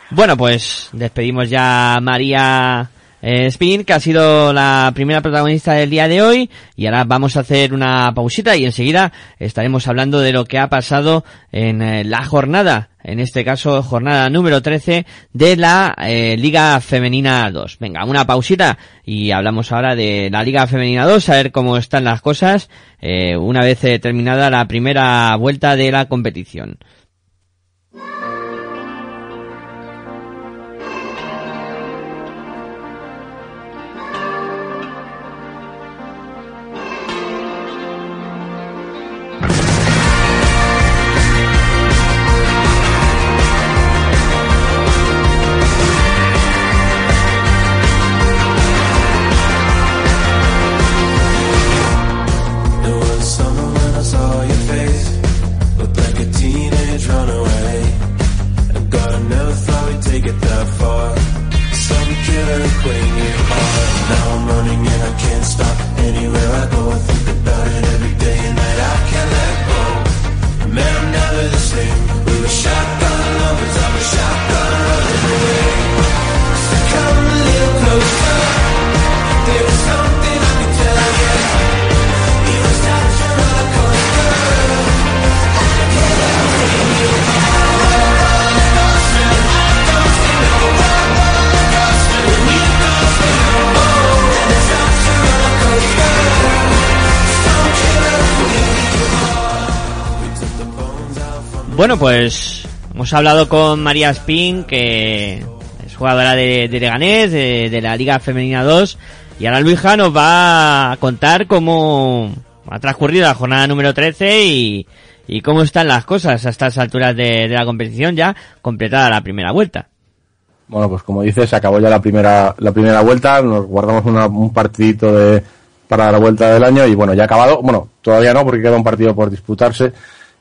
Bueno, pues despedimos ya a María eh, Spin, que ha sido la primera protagonista del día de hoy, y ahora vamos a hacer una pausita y enseguida estaremos hablando de lo que ha pasado en eh, la jornada, en este caso jornada número 13 de la eh, Liga Femenina 2. Venga, una pausita y hablamos ahora de la Liga Femenina 2, a ver cómo están las cosas una vez terminada la primera vuelta de la competición. Bueno, pues hemos hablado con María Spin, que es jugadora de, de Leganés, de, la Liga Femenina 2, y ahora Luija nos va a contar cómo ha transcurrido la jornada número 13 y, y cómo están las cosas a estas alturas de, de la competición ya completada la primera vuelta. Bueno, pues como dices, se acabó ya la primera, la primera vuelta, nos guardamos una- un partidito de, para la vuelta del año y bueno, ya ha acabado. Bueno, todavía no, porque queda un partido por disputarse,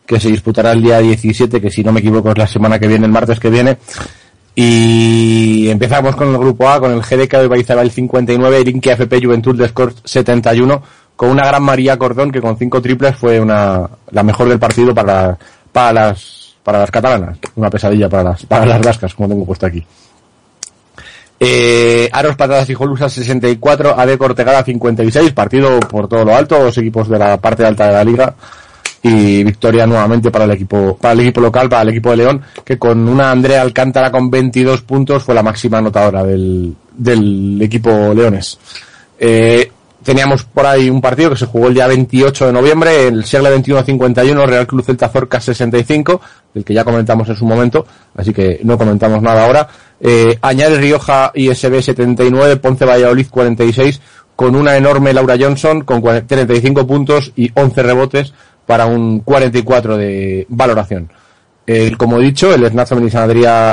que se disputará el día 17, que si no me equivoco es la semana que viene, el martes que viene. Y empezamos con el grupo A, con el GDK de Baizabal 59, Irinque FP Juventud de Score 71, con una gran María Cordón que con cinco triples fue una, la mejor del partido para, para las, para las catalanas. Una pesadilla para las, para las vascas, como tengo puesto aquí. Eh, Aros Patadas y Jolusa 64, AD Cortegada 56, partido por todo lo alto, dos equipos de la parte alta de la liga y victoria nuevamente para el equipo para el equipo local, para el equipo de León, que con una Andrea Alcántara con 22 puntos fue la máxima anotadora del, del equipo leones. Eh, teníamos por ahí un partido que se jugó el día 28 de noviembre, el Segle 21-51, Real Cruz Celta Zorca 65, del que ya comentamos en su momento, así que no comentamos nada ahora. Eh, Añares Rioja ISB 79, Ponce Valladolid 46, con una enorme Laura Johnson con 40 35 puntos y 11 rebotes para un 44 de valoración. El, como he dicho, el Snatch San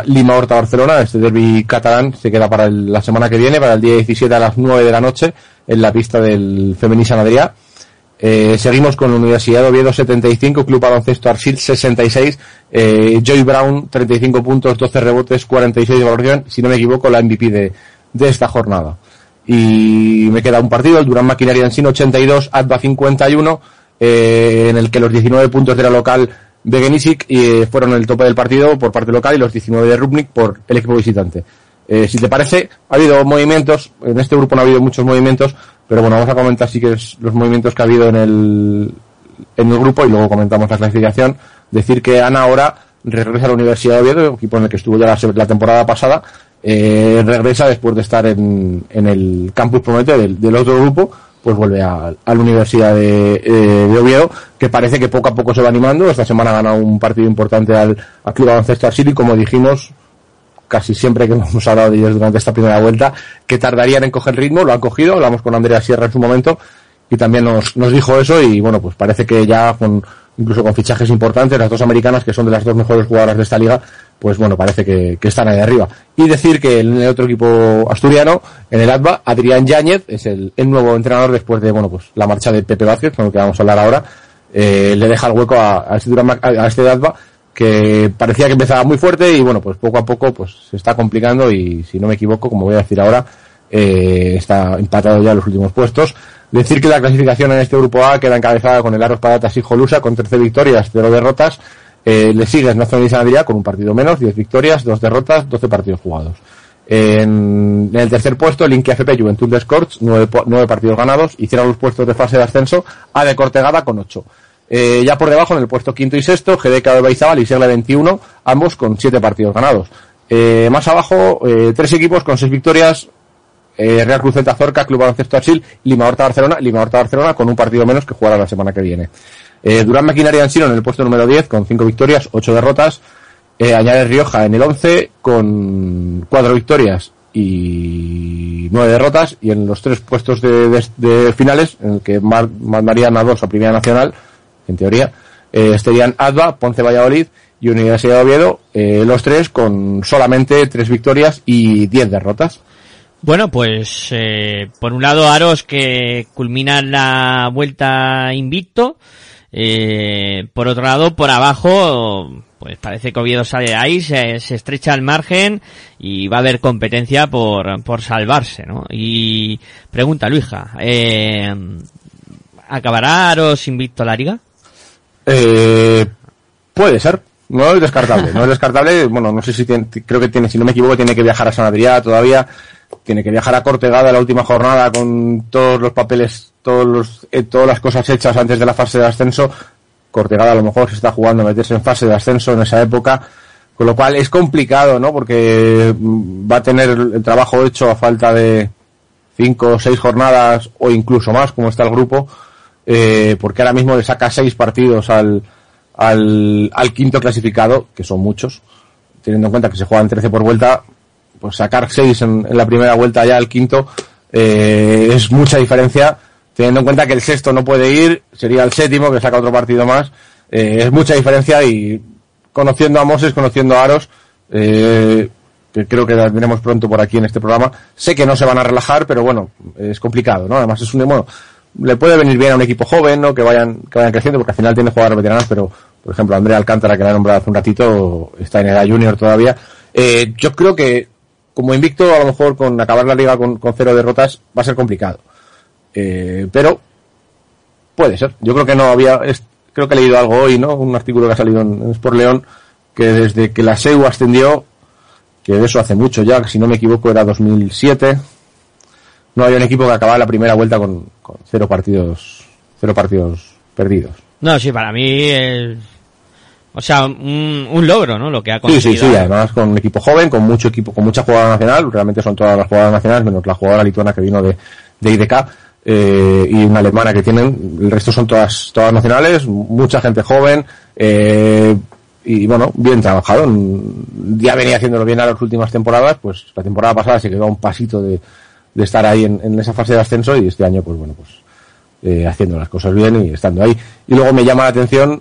Lima Horta Barcelona, este derby catalán se queda para el- la semana que viene, para el día 17 a las 9 de la noche, en la pista del Femení. Eh, seguimos con la Universidad de Oviedo 75, Club Baloncesto Arsil 66, eh, Joy Brown 35 puntos, 12 rebotes, 46 de valoración, si no me equivoco, la MVP de, de esta jornada. Y me queda un partido, el Durán Maquinaria en 82, Adva 51, eh, en el que los 19 puntos de la local Begenisic eh, fueron el tope del partido por parte local y los 19 de Rubnik por el equipo visitante. Eh, si te parece, ha habido movimientos, en este grupo no ha habido muchos movimientos, pero bueno, vamos a comentar sí que es los movimientos que ha habido en el, en el grupo y luego comentamos la clasificación. Decir que Ana ahora regresa a la Universidad de Oviedo, equipo en el que estuvo ya la, la temporada pasada, eh, regresa después de estar en, en el campus Promete del otro grupo, pues vuelve a, la Universidad de, eh, de Oviedo, que parece que poco a poco se va animando. Esta semana ha ganado un partido importante al, al Club Baloncesto Arsil y como dijimos, casi siempre que hemos hablado de ellos durante esta primera vuelta, que tardarían en coger ritmo, lo han cogido, hablamos con Andrea Sierra en su momento, y también nos, nos dijo eso, y bueno, pues parece que ya con, incluso con fichajes importantes, las dos americanas, que son de las dos mejores jugadoras de esta liga, pues bueno, parece que, que están ahí arriba. Y decir que en el otro equipo asturiano, en el ADVA, Adrián Yáñez es el, el nuevo entrenador después de, bueno, pues la marcha de Pepe Vázquez, con el que vamos a hablar ahora, eh, le deja el hueco a, a este, a este ADVA, que parecía que empezaba muy fuerte y bueno, pues poco a poco pues se está complicando y si no me equivoco, como voy a decir ahora, eh, está empatado ya en los últimos puestos. Decir que la clasificación en este grupo A queda encabezada con el Aros Patatas y Jolusa con 13 victorias, 0 derrotas. Eh, le sigue Nacional y con un partido menos, 10 victorias, 2 derrotas, 12 partidos jugados. En, el tercer puesto, el Inque FP Juventud de Scorch, 9, partidos ganados, y cierra los puestos de fase de ascenso a de Cortegada con 8. Eh, ya por debajo, en el puesto quinto y sexto, GDK de Baizabal y Segla 21, ambos con 7 partidos ganados. Eh, más abajo, tres equipos con 6 victorias, Real Cruz Zorca, Club Baloncesto Arsil, Lima Horta Barcelona, Lima Horta Barcelona con un partido menos que jugará la semana que viene. Eh, Durán Maquinaria Ansino en el puesto número 10 con 5 victorias, 8 derrotas. Eh, añade Rioja en el 11 con 4 victorias y 9 derrotas. Y en los tres puestos de, de- finales, en el que mar- mandarían a dos a Primera Nacional, en teoría, eh, estarían Adva, Ponce Valladolid y Universidad de Oviedo, eh, los tres con solamente 3 victorias y 10 derrotas. Bueno, pues por un lado Aros que culmina la vuelta invicto, eh, por otro lado por abajo pues parece que Oviedo sale de ahí, se, se estrecha el margen y va a haber competencia por, por salvarse, ¿no? Y pregunta Luija, eh, ¿acabará Aros invicto la liga? Eh, puede ser. No es descartable. No es descartable. Bueno, no sé si tiene, creo que tiene, si no me equivoco, tiene que viajar a San Adrià todavía. Tiene que viajar a Cortegada la última jornada con todos los papeles, todos los, eh, todas las cosas hechas antes de la fase de ascenso. Cortegada a lo mejor se está jugando a meterse en fase de ascenso en esa época. Con lo cual es complicado, ¿no? Porque mm, va a tener el trabajo hecho a falta de cinco o seis jornadas o incluso más, como está el grupo, eh, porque ahora mismo le saca seis partidos al, al, al quinto clasificado, que son muchos, teniendo en cuenta que se juegan 13 por vuelta, pues sacar seis en, la primera vuelta ya al quinto eh, es mucha diferencia, teniendo en cuenta que el sexto no puede ir, sería el séptimo que saca otro partido más, eh, es mucha diferencia y conociendo a Moses, conociendo a Aros, eh, que creo que las veremos pronto por aquí en este programa. Sé que no se van a relajar, pero bueno, es complicado, ¿no? Además es un, bueno, le puede venir bien a un equipo joven, ¿no? Que vayan, que vayan creciendo, porque al final tiene jugadores veteranos, pero, por ejemplo, Andrea Alcántara, que la he nombrado hace un ratito, está en edad junior todavía. Eh, yo creo que, como invicto, a lo mejor con acabar la liga con, con cero derrotas, va a ser complicado. Eh, pero, puede ser. Yo creo que no había, es- creo que he leído algo hoy, ¿no? Un artículo que ha salido en, en Sport León, que desde que la SEU ascendió, que de eso hace mucho ya, que si no me equivoco era 2007, no había un equipo que acababa la primera vuelta con, con cero partidos, cero partidos perdidos. No, sí, para mí es... O sea, un, un logro, ¿no? Lo que ha Sí, conseguido. sí, sí, además con un equipo joven, con mucho equipo, con mucha jugada nacional, realmente son todas las jugadoras nacionales, menos la jugadora lituana que vino de, de IDK, eh, y una alemana que tienen, el resto son todas, todas nacionales, mucha gente joven, eh, y bueno, bien trabajado, ya venía haciéndolo bien a las últimas temporadas, pues la temporada pasada se quedó a un pasito de, de estar ahí en, en esa fase de ascenso y este año, pues bueno, pues eh, haciendo las cosas bien y estando ahí. Y luego me llama la atención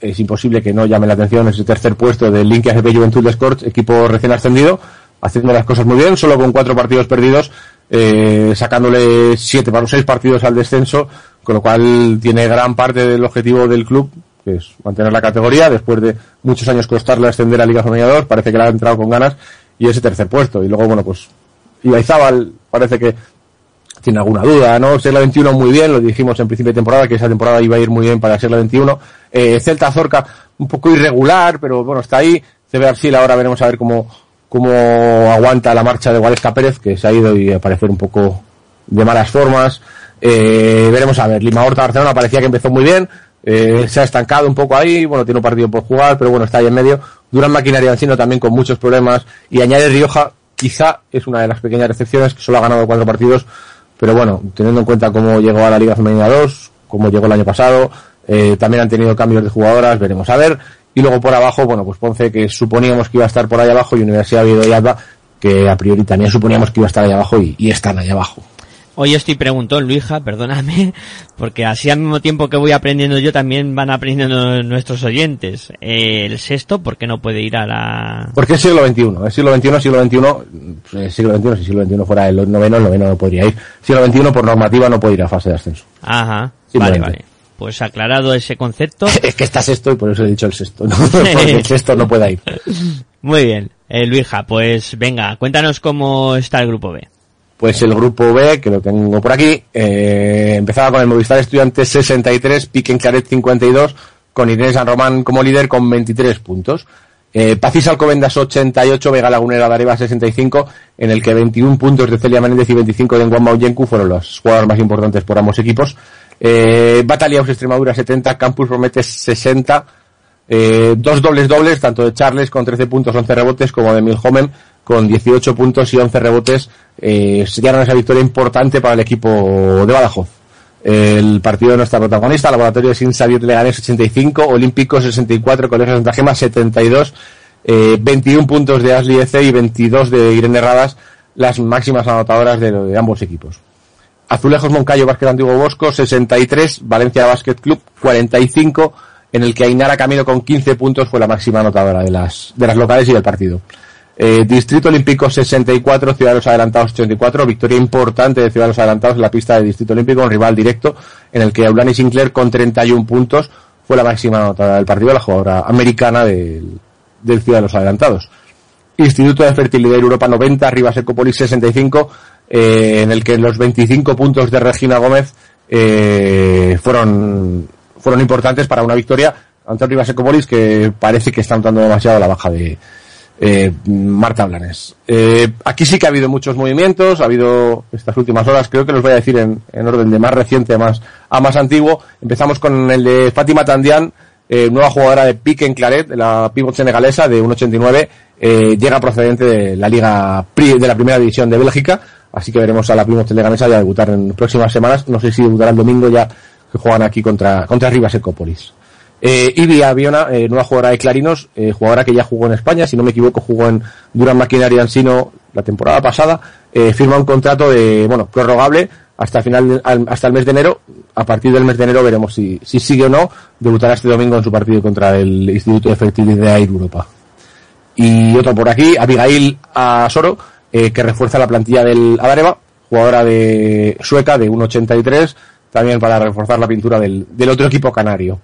es imposible que no llame la atención ese tercer puesto del Link AGP Juventud Sports, equipo recién ascendido, haciendo las cosas muy bien, solo con cuatro partidos perdidos, eh, sacándole siete para seis partidos al descenso, con lo cual tiene gran parte del objetivo del club, que es mantener la categoría, después de muchos años costarle ascender a Liga Femenina 2, parece que le ha entrado con ganas, y ese tercer puesto. Y luego, bueno, pues, Ibaizábal parece que tiene alguna duda, ¿no? Ser la 21 muy bien, lo dijimos en principio de temporada, que esa temporada iba a ir muy bien para ser la 21. Eh, Celta Zorca, un poco irregular, pero bueno, está ahí. CB Arsil, ahora veremos a ver cómo, cómo aguanta la marcha de Gualesca Pérez, que se ha ido y a parecer un poco de malas formas. Eh, veremos a ver, Lima Horta Barcelona parecía que empezó muy bien, eh, se ha estancado un poco ahí, bueno, tiene un partido por jugar, pero bueno, está ahí en medio. Duran Maquinaria Encino también con muchos problemas, y añade Rioja, quizá es una de las pequeñas excepciones, que solo ha ganado cuatro partidos, pero bueno, teniendo en cuenta cómo llegó a la Liga Femenina 2, cómo llegó el año pasado, eh, también han tenido cambios de jugadoras, veremos a ver. Y luego por abajo, bueno, pues Ponce, que suponíamos que iba a estar por ahí abajo, y Universidad de Oviedo y Alba, que a priori también suponíamos que iba a estar ahí abajo y, y están ahí abajo. Hoy estoy preguntó Luija, perdóname, porque así al mismo tiempo que voy aprendiendo yo también van aprendiendo nuestros oyentes. Eh, el sexto, ¿por qué no puede ir a la...? Porque es siglo XXI, es siglo XXI, siglo XXI, eh, siglo XXI, si siglo XXI fuera el noveno, el noveno no podría ir. Siglo XXI por normativa no puede ir a fase de ascenso. Ajá, vale, vale. Pues aclarado ese concepto. Es que está sexto y por eso he dicho el sexto, ¿no? Porque el sexto no puede ir. Muy bien, eh, Luija, pues venga, cuéntanos cómo está el grupo B. Pues el grupo B, que lo tengo por aquí, eh, empezaba con el Movistar Estudiantes 63, Piquen Claret 52, con Irene San Román como líder con 23 puntos. Eh, Pacis Alcobendas 88, Vega Lagunera Dareva 65, en el que 21 puntos de Celia Menéndez y 25 de Juan Mauyencu fueron los jugadores más importantes por ambos equipos. Eh, Bataliaus Extremadura 70, Campus Prometes 60, eh, dos dobles dobles, tanto de Charles con 13 puntos, 11 rebotes, como de Milhomen con 18 puntos y 11 rebotes, eh, sellaron esa victoria importante para el equipo de Badajoz. El partido de nuestra protagonista, Laboratorio de Sin Xavier Leganés 85, Olímpico 64, Colegio Santa Gema 72, eh, 21 puntos de Ashley EC y 22 de Irene Radas, las máximas anotadoras de, de ambos equipos. Azulejos Moncayo Básquet Antiguo Bosco 63, Valencia Basket Club 45, en el que Ainara Camino con 15 puntos fue la máxima anotadora de las, de las locales y del partido. Eh, Distrito Olímpico 64, Ciudad de los Adelantados 84, victoria importante de Ciudad de los Adelantados en la pista de Distrito Olímpico, un rival directo, en el que Aulani Sinclair con 31 puntos fue la máxima anotada del partido, la jugadora americana del, del Ciudad de los Adelantados. Instituto de Fertilidad Europa 90, Rivas Ecopolis 65, eh, en el que los 25 puntos de Regina Gómez eh, fueron, fueron importantes para una victoria ante Rivas Ecopolis que parece que está notando demasiado la baja de eh, Marta Blanes. Eh, aquí sí que ha habido muchos movimientos, ha habido estas últimas horas, creo que los voy a decir en, en orden de más reciente a más, a más antiguo. Empezamos con el de Fátima Tandian, eh, nueva jugadora de Pique en Claret, de la pivot senegalesa de 1.89, eh, llega procedente de la liga de la primera división de Bélgica, así que veremos a la pivot senegalesa ya debutar en próximas semanas, no sé si debutará el domingo ya que juegan aquí contra, contra Rivas Ecópolis. Eh, Ibi Aviona, eh, nueva jugadora de Clarinos, eh, jugadora que ya jugó en España, si no me equivoco, jugó en Duran Maquinaria Ansino la temporada pasada, eh, firma un contrato de, bueno, prorrogable hasta final, al- hasta el mes de enero. A partir del mes de enero veremos si, si sigue o no. Debutará este domingo en su partido contra el Instituto de Fertilidad de Europa. Y otro por aquí, Abigail Asoro, eh, que refuerza la plantilla del Adareva, jugadora de sueca de 1.83, también para reforzar la pintura del, del otro equipo canario.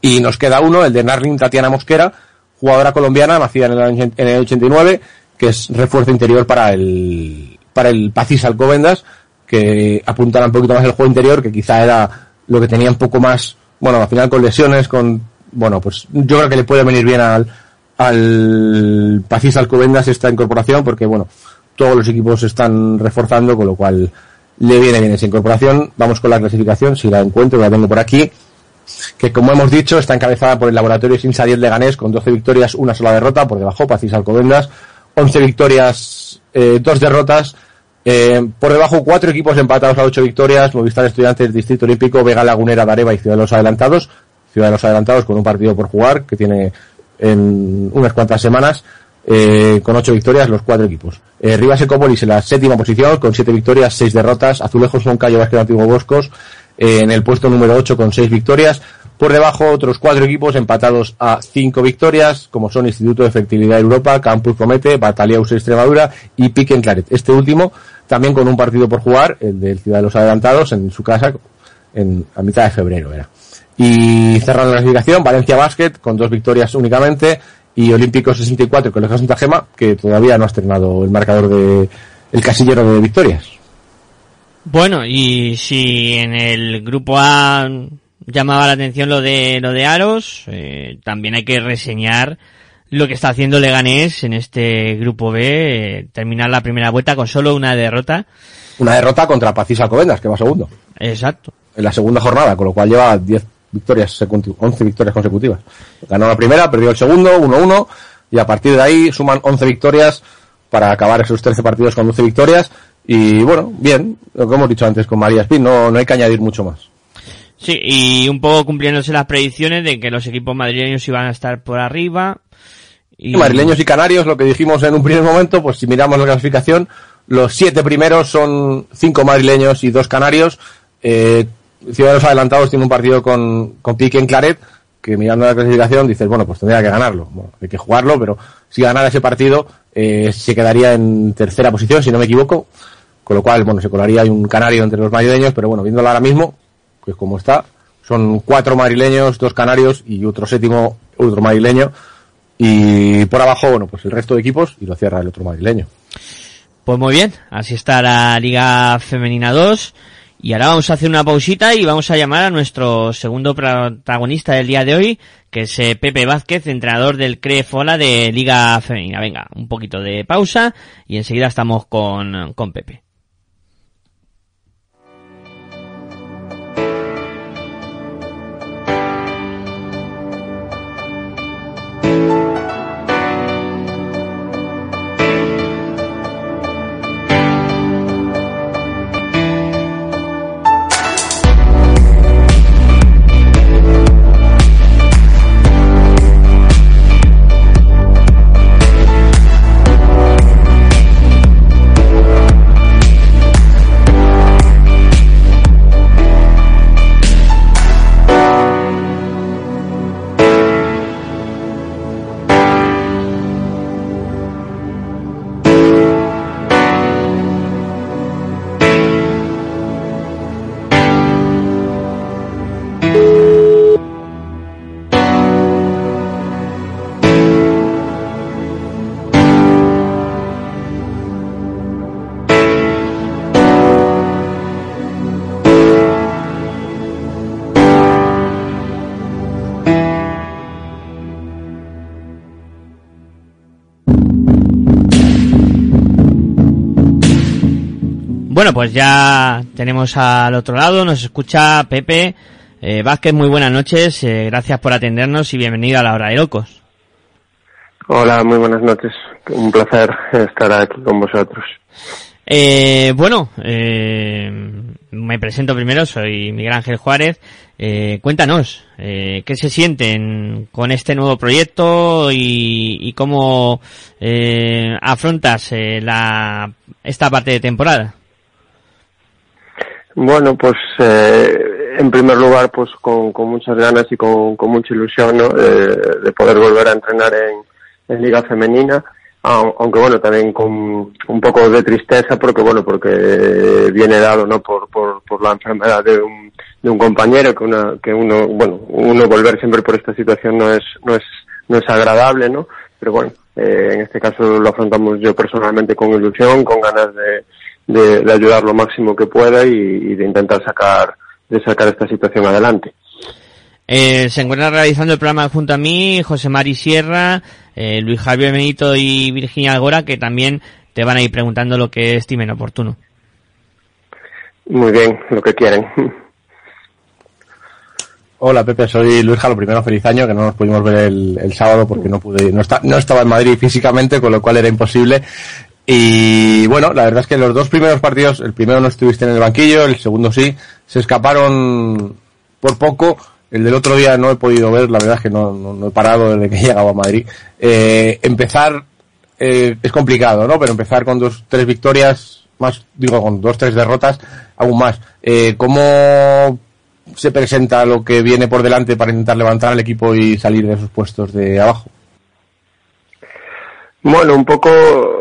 Y nos queda uno, el de Narlin Tatiana Mosquera, jugadora colombiana, nacida en el, en el 89, que es refuerzo interior para el, para el Pacis Alcobendas, que apuntará un poquito más el juego interior, que quizá era lo que tenía un poco más, bueno, al final con lesiones, con, bueno, pues yo creo que le puede venir bien al, al Pacis Alcobendas esta incorporación, porque bueno, todos los equipos se están reforzando, con lo cual le viene bien esa incorporación. Vamos con la clasificación, si la encuentro, la tengo por aquí que como hemos dicho está encabezada por el laboratorio Sin Sadiel de Ganés con 12 victorias, una sola derrota, por debajo Pacis Alcobendas, 11 victorias, eh, dos derrotas, eh, por debajo cuatro equipos empatados a 8 victorias, Movistar Estudiantes, Distrito Olímpico, Vega Lagunera, Dareva y Ciudad de los Adelantados, Ciudad de los Adelantados con un partido por jugar que tiene en unas cuantas semanas, eh, con ocho victorias los cuatro equipos. Eh, Rivas Ecópolis en la séptima posición con siete victorias, seis derrotas, Azulejos Moncayo Vázquez Antiguo Boscos eh, en el puesto número 8 con 6 victorias, Por debajo, otros cuatro equipos empatados a cinco victorias, como son Instituto de Fertilidad Europa, Campus Comete, Bataliaus Extremadura y Piquen Claret. Este último también con un partido por jugar, el del Ciudad de los Adelantados, en su casa, en, a mitad de febrero era. Y cerrando la clasificación, Valencia Basket, con dos victorias únicamente, y Olímpico 64, con el Santa Gema, que todavía no ha estrenado el marcador de, el casillero de victorias. Bueno, y si en el grupo A llamaba la atención lo de lo de Aros, eh, también hay que reseñar lo que está haciendo Leganés en este grupo B, eh, terminar la primera vuelta con solo una derrota. Una derrota contra Pacís Alcobendas, que va segundo. Exacto. En la segunda jornada, con lo cual lleva 10 victorias, secuti- 11 victorias consecutivas. Ganó la primera, perdió el segundo, 1-1, y a partir de ahí suman 11 victorias para acabar esos 13 partidos con 12 victorias. Y bueno, bien, lo que hemos dicho antes con María Spin, no, no hay que añadir mucho más. Sí, y un poco cumpliéndose las predicciones de que los equipos madrileños iban a estar por arriba. Y... Madrileños y canarios, lo que dijimos en un primer momento, pues si miramos la clasificación, los siete primeros son cinco madrileños y dos canarios. Eh, Ciudadanos Adelantados tiene un partido con, con Pique en Claret, que mirando la clasificación dices, bueno, pues tendría que ganarlo. Bueno, hay que jugarlo, pero si ganara ese partido, eh, se quedaría en tercera posición, si no me equivoco. Con lo cual, bueno, se colaría un canario entre los madrileños, pero bueno, viéndolo ahora mismo, pues como está, son cuatro madrileños, dos canarios y otro séptimo, otro madrileño. Y por abajo, bueno, pues el resto de equipos y lo cierra el otro madrileño. Pues muy bien, así está la Liga Femenina 2. Y ahora vamos a hacer una pausita y vamos a llamar a nuestro segundo protagonista del día de hoy, que es eh, Pepe Vázquez, entrenador del CRE Fola de Liga Femenina. Venga, un poquito de pausa y enseguida estamos con, con Pepe. Bueno, pues ya tenemos al otro lado, nos escucha Pepe eh, Vázquez, muy buenas noches, eh, gracias por atendernos y bienvenido a la hora de locos. Hola, muy buenas noches. Un placer estar aquí con vosotros. Eh, bueno, eh, me presento primero, soy Miguel Ángel Juárez. Eh, cuéntanos, eh, ¿qué se sienten con este nuevo proyecto y, y cómo eh, afrontas la, esta parte de temporada? Bueno, pues eh, en primer lugar, pues con, con muchas ganas y con, mucha ilusión ¿no? De poder volver a entrenar en, Liga Femenina, Au- aunque bueno, también con un poco de tristeza porque bueno, porque viene dado no por, por, por la enfermedad de un, de un compañero que una, que uno, bueno, uno volver siempre por esta situación no es, no es, no es agradable, ¿no? Pero bueno, eh, en este caso lo afrontamos yo personalmente con ilusión, con ganas de, de, de ayudar lo máximo que pueda y, y de intentar sacar, de sacar esta situación adelante. Eh, se encuentran realizando el programa junto a mí José Mari Sierra, eh, Luis Javier Benito y Virginia Algora, que también te van a ir preguntando lo que estimen oportuno. Muy bien, lo que quieren. Hola Pepe, soy Luis Jalo, primero feliz año, que no nos pudimos ver el, el sábado porque no pude, no, está- no estaba en Madrid físicamente, con lo cual era imposible. Y bueno, la verdad es que los dos primeros partidos, el primero no estuviste en el banquillo, el segundo sí, se escaparon por poco. El del otro día no he podido ver, la verdad es que no, he parado desde que he llegado a Madrid. Eh, empezar eh, es complicado, ¿no? Pero empezar con dos, tres victorias, más, digo, con dos, tres derrotas, aún más. Eh, ¿Cómo se presenta lo que viene por delante para intentar levantar al equipo y salir de esos puestos de abajo? Bueno, un poco,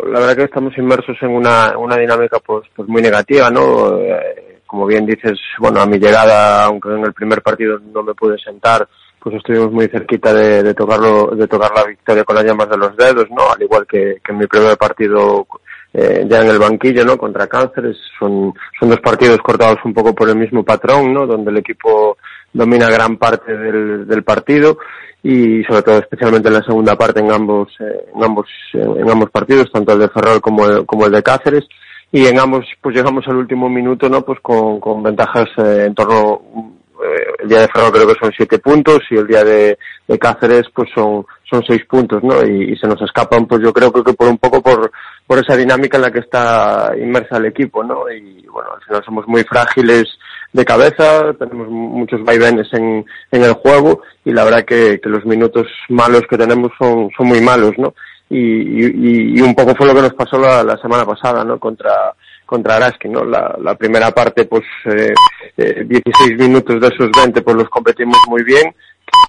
la verdad que estamos inmersos en una, una dinámica pues, pues muy negativa, ¿no? Eh, como bien dices, bueno, a mi llegada, aunque en el primer partido no me pude sentar, pues estuvimos muy cerquita de, de tocarlo, de tocar la victoria con las llamas de los dedos, ¿no? Al igual que, que en mi primer partido eh, ya en el banquillo, ¿no? Contra Cánceres, son, son dos partidos cortados un poco por el mismo patrón, ¿no? Donde el equipo domina gran parte del, del partido y sobre todo especialmente en la segunda parte en ambos eh, en ambos eh, en ambos partidos tanto el de Ferrol como el, como el de Cáceres y en ambos pues llegamos al último minuto no pues con, con ventajas eh, en torno eh, el día de Ferrol creo que son siete puntos y el día de, de Cáceres pues son son seis puntos no y, se nos escapan pues yo creo que por un poco por por esa dinámica en la que está inmersa el equipo no y bueno al final somos muy frágiles de cabeza, tenemos muchos vaivenes en, en el juego y la verdad que, los minutos malos que tenemos son, son muy malos, ¿no? Y, y, un poco fue lo que nos pasó la, semana pasada, ¿no? Contra, contra ¿no? La, la primera parte, pues, eh, eh, 16 minutos de esos 20, pues los competimos muy bien.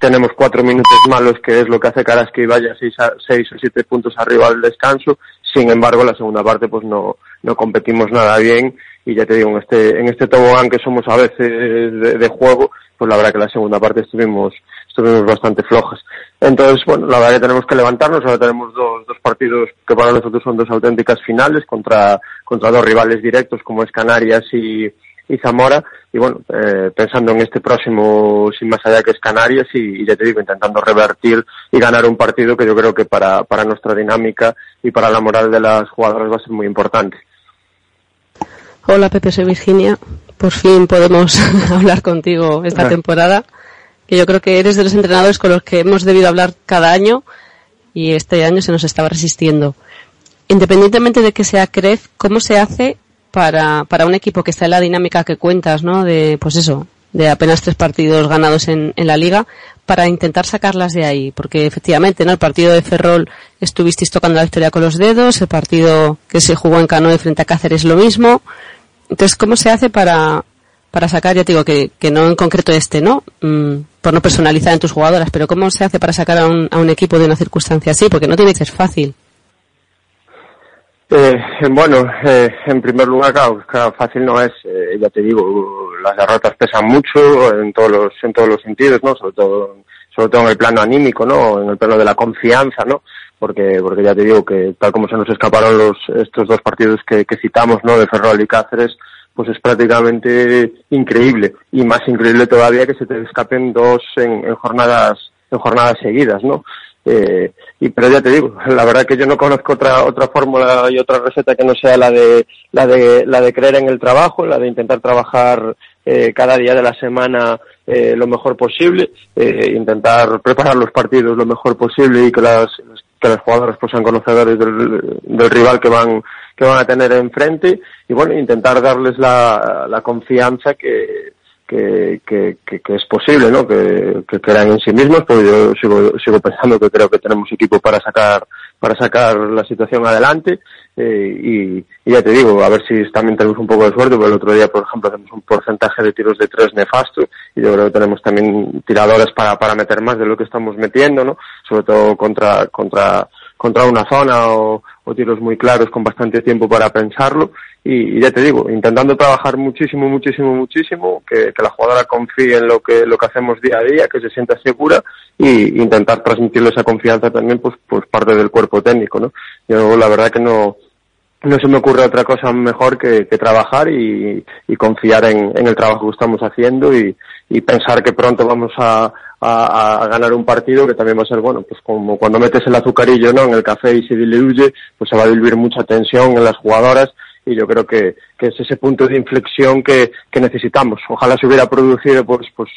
Tenemos cuatro minutos malos, que es lo que hace que Araski vaya 6, a, 6 o 7 puntos arriba al descanso. Sin embargo, la segunda parte, pues no, no competimos nada bien y ya te digo, en este, en este tobogán que somos a veces de, de, juego, pues la verdad que la segunda parte estuvimos, estuvimos bastante flojas. Entonces, bueno, la verdad que tenemos que levantarnos, ahora tenemos dos, dos partidos que para nosotros son dos auténticas finales contra, contra dos rivales directos como es Canarias y, y Zamora y bueno, eh, pensando en este próximo sin más allá que es Canarias y, y, ya te digo, intentando revertir y ganar un partido que yo creo que para, para nuestra dinámica y para la moral de las jugadoras va a ser muy importante. Hola Pepe, soy Virginia. Por fin podemos hablar contigo esta temporada. Que yo creo que eres de los entrenadores con los que hemos debido hablar cada año y este año se nos estaba resistiendo. Independientemente de que sea CREF, ¿cómo se hace para, para un equipo que está en la dinámica que cuentas, ¿no? De, pues eso, de apenas tres partidos ganados en, en, la liga para intentar sacarlas de ahí, porque efectivamente, ¿no? El partido de Ferrol estuvisteis tocando la victoria con los dedos, el partido que se jugó en Canoe frente a Cáceres lo mismo. Entonces, ¿cómo se hace para, para sacar, ya te digo, que, que no en concreto este, ¿no? Mm, por no personalizar en tus jugadoras, pero ¿cómo se hace para sacar a un, a un equipo de una circunstancia así? Porque no tiene que ser fácil. Eh, bueno, eh, en primer lugar, claro, claro fácil no es, eh, ya te digo, las derrotas pesan mucho en todos los, en todos los sentidos, ¿no? Sobre todo, sobre todo en el plano anímico, ¿no? En el plano de la confianza, ¿no? Porque, porque ya te digo que tal como se nos escaparon los, estos dos partidos que, que citamos, ¿no? De Ferrol y Cáceres, pues es prácticamente increíble. Y más increíble todavía que se te escapen dos en, en jornadas, en jornadas seguidas, ¿no? Eh, y pero ya te digo, la verdad que yo no conozco otra otra fórmula y otra receta que no sea la de la de la de creer en el trabajo, la de intentar trabajar eh, cada día de la semana eh, lo mejor posible, eh, intentar preparar los partidos lo mejor posible y que las que los jugadores pues sean conocedores del, del rival que van que van a tener enfrente y bueno intentar darles la, la confianza que que, que, que, que, es posible, ¿no? Que, que crean en sí mismos, porque yo sigo, sigo pensando que creo que tenemos equipo para sacar, para sacar la situación adelante, eh, y, y, ya te digo, a ver si también tenemos un poco de suerte, porque el otro día, por ejemplo, hacemos un porcentaje de tiros de tres nefasto, y yo creo que tenemos también tiradores para, para meter más de lo que estamos metiendo, ¿no? Sobre todo contra, contra, contra una zona o, o tiros muy claros con bastante tiempo para pensarlo y, y, ya te digo, intentando trabajar muchísimo, muchísimo, muchísimo, que, que, la jugadora confíe en lo que, lo que hacemos día a día, que se sienta segura y intentar transmitirle esa confianza también pues, pues parte del cuerpo técnico, ¿no? Yo la verdad que no, no se me ocurre otra cosa mejor que, que trabajar y, y confiar en, en, el trabajo que estamos haciendo y, y pensar que pronto vamos a, a, ganar un partido que también va a ser bueno, pues como cuando metes el azucarillo ¿no? en el café y se diluye, pues se va a diluir mucha tensión en las jugadoras y yo creo que, que es ese punto de inflexión que, que necesitamos. Ojalá se hubiera producido pues, pues,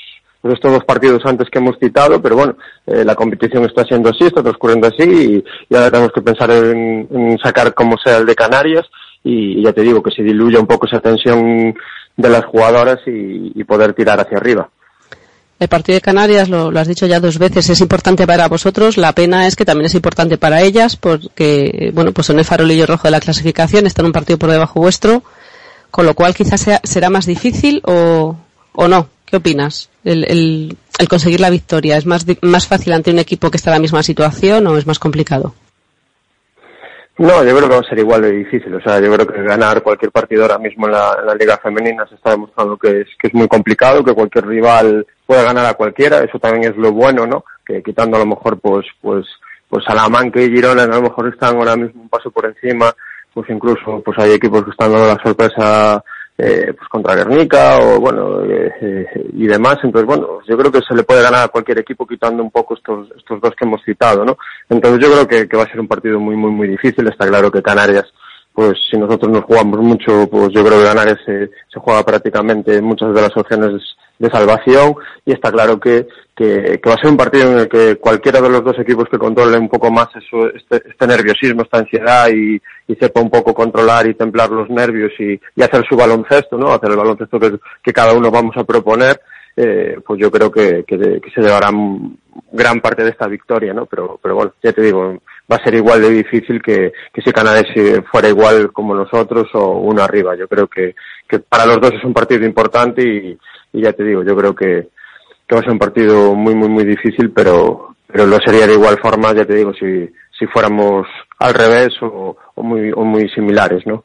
pues estos dos partidos antes que hemos citado, pero bueno, eh, la competición está siendo así, está transcurriendo así y, ahora tenemos que pensar en, sacar como sea el de Canarias y, ya te digo que se diluya un poco esa tensión de las jugadoras y, poder tirar hacia arriba. El partido de Canarias, lo, has dicho ya dos veces, es importante para vosotros. La pena es que también es importante para ellas porque, bueno, pues son el farolillo rojo de la clasificación, están un partido por debajo vuestro, con lo cual quizás sea, será más difícil o no. ¿Qué ¿Qué opinas? El, conseguir la victoria, ¿es más, más fácil ante un equipo que está en la misma situación o es más complicado? No, yo creo que va a ser igual de difícil. O sea, yo creo que ganar cualquier partido ahora mismo en la, en la Liga Femenina se está demostrando que es, que es muy complicado, que cualquier rival puede ganar a cualquiera. Eso también es lo bueno, ¿no? Que quitando a lo mejor, pues, pues, pues Salamanca y Girona a lo mejor están ahora mismo un paso por encima. Pues incluso, pues hay equipos que están dando la sorpresa eh, pues contra Guernica o bueno eh, y demás. Entonces bueno yo creo que se le puede ganar a cualquier equipo quitando un poco estos estos dos que hemos citado no entonces yo creo que, que va a ser un partido muy muy muy difícil. Está claro que Canarias pues si nosotros nos jugamos mucho pues yo creo que Canarias se, se juega prácticamente muchas de las opciones de salvación. Y está claro que, que, que va a ser un partido en el que cualquiera de los dos equipos que controle un poco más eso, este, este nerviosismo, esta ansiedad y, y sepa un poco controlar y templar los nervios y, y hacer su baloncesto, ¿no? Hacer el baloncesto que, cada uno vamos a proponer, eh, pues yo creo que, que, que se llevarán gran parte de esta victoria, ¿no? Pero, pero bueno, ya te digo, va a ser igual de difícil que, que si eh, fuera igual como nosotros o uno arriba. Yo creo que, que para los dos es un partido importante y, y ya te digo, yo creo que, que va a ser un partido muy, muy, muy difícil, pero, pero lo sería de igual forma, ya te digo, si, si fuéramos al revés o, o muy, o muy similares, ¿no?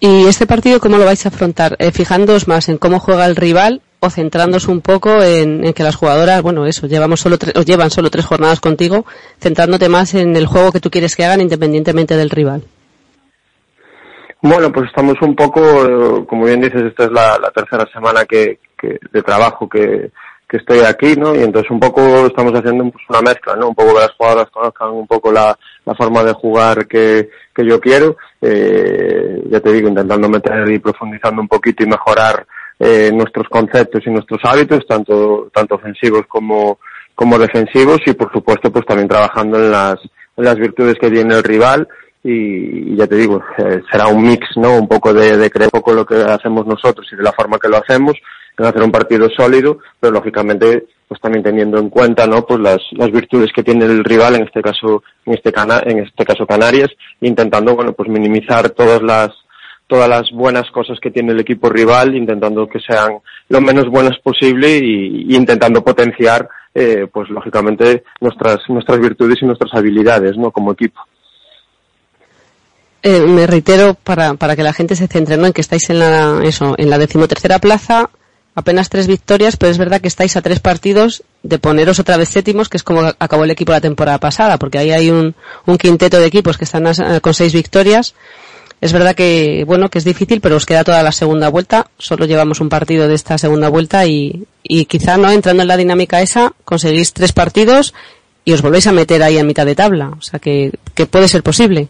¿Y este partido cómo lo vais a afrontar? Eh, ¿Fijándoos más en cómo juega el rival o centrándoos un poco en, en que las jugadoras, bueno, eso, llevamos solo tre- o llevan solo tres jornadas contigo, centrándote más en el juego que tú quieres que hagan independientemente del rival? Bueno, pues estamos un poco, eh, como bien dices, esta es la, la tercera semana que, que de trabajo que, que estoy aquí, ¿no? Y entonces un poco estamos haciendo pues, una mezcla, ¿no? Un poco que las jugadoras conozcan un poco la, la forma de jugar que, que yo quiero. Eh, ya te digo, intentando meter y profundizando un poquito y mejorar eh, nuestros conceptos y nuestros hábitos, tanto, tanto ofensivos como, como defensivos y por supuesto pues también trabajando en las, en las virtudes que tiene el rival y, ya te digo, eh, será un mix, ¿no? Un poco de, de creer poco lo que hacemos nosotros y de la forma que lo hacemos, hacer un partido sólido, pero lógicamente pues también teniendo en cuenta, ¿no? Pues las, las virtudes que tiene el rival, en este caso, en este cana, en este caso Canarias, intentando, bueno, pues minimizar todas las, todas las buenas cosas que tiene el equipo rival, intentando que sean lo menos buenas posible y, y intentando potenciar, eh, pues lógicamente nuestras, nuestras virtudes y nuestras habilidades, ¿no? Como equipo. Eh, me reitero para, para que la gente se centre ¿no? en que estáis en la, eso, en la decimotercera plaza, apenas tres victorias, pero es verdad que estáis a tres partidos de poneros otra vez séptimos, que es como acabó el equipo la temporada pasada, porque ahí hay un, quinteto de equipos que están a- con seis victorias. Es verdad que, bueno, que es difícil, pero os queda toda la segunda vuelta. Solo llevamos un partido de esta segunda vuelta y, y quizá, ¿no? Entrando en la dinámica esa, conseguís tres partidos y os volvéis a meter ahí a mitad de tabla. O sea que, que puede ser posible.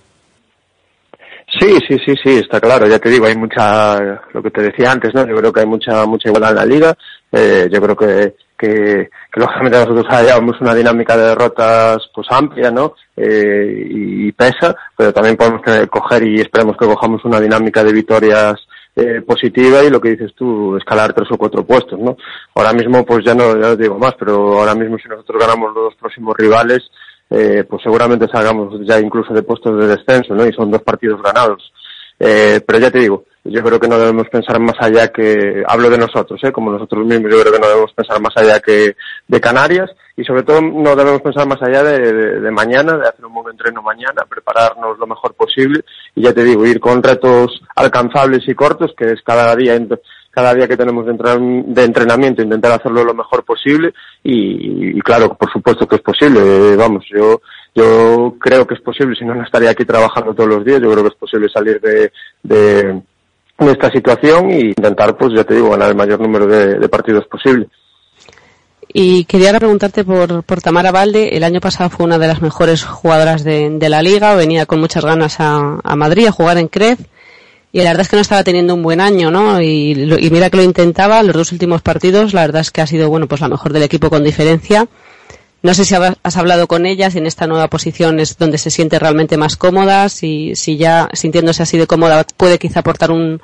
Sí, sí, sí, sí, está claro. Ya te digo, hay mucha, lo que te decía antes, ¿no? Yo creo que hay mucha, mucha igualdad en la liga. Eh, yo creo que, que, que lógicamente nosotros llevamos una dinámica de derrotas pues amplia, ¿no? Eh, y, pesa, pero también podemos tener- coger y esperemos que cojamos una dinámica de victorias eh, positiva y lo que dices tú, escalar tres o cuatro puestos, ¿no? Ahora mismo, pues ya no, ya no digo más, pero ahora mismo si nosotros ganamos los dos próximos rivales, eh, pues seguramente salgamos ya incluso de puestos de descenso, ¿no? Y son dos partidos ganados. Eh, pero ya te digo, yo creo que no debemos pensar más allá que, hablo de nosotros, ¿eh? como nosotros mismos, yo creo que no debemos pensar más allá que de Canarias y sobre todo no debemos pensar más allá de, de- de mañana, de hacer un buen entreno mañana, prepararnos lo mejor posible y ya te digo, ir con retos alcanzables y cortos, que es cada día, cada día que tenemos de, entren- de entrenamiento, intentar hacerlo lo mejor posible y, claro, por supuesto que es posible, eh, vamos, yo yo creo que es posible, si no, no estaría aquí trabajando todos los días. Yo creo que es posible salir de, de, esta situación e intentar, pues ya te digo, ganar el mayor número de, partidos posible. Y quería preguntarte por, por Tamara Valde. El año pasado fue una de las mejores jugadoras de, de la liga. Venía con muchas ganas a, a Madrid a jugar en Crez. Y la verdad es que no estaba teniendo un buen año, ¿no? Y, y mira que lo intentaba. Los dos últimos partidos, la verdad es que ha sido, bueno, pues la mejor del equipo con diferencia. No sé si has hablado con ella, si en esta nueva posición es donde se siente realmente más cómoda, si, si ya sintiéndose así de cómoda puede quizá aportar un,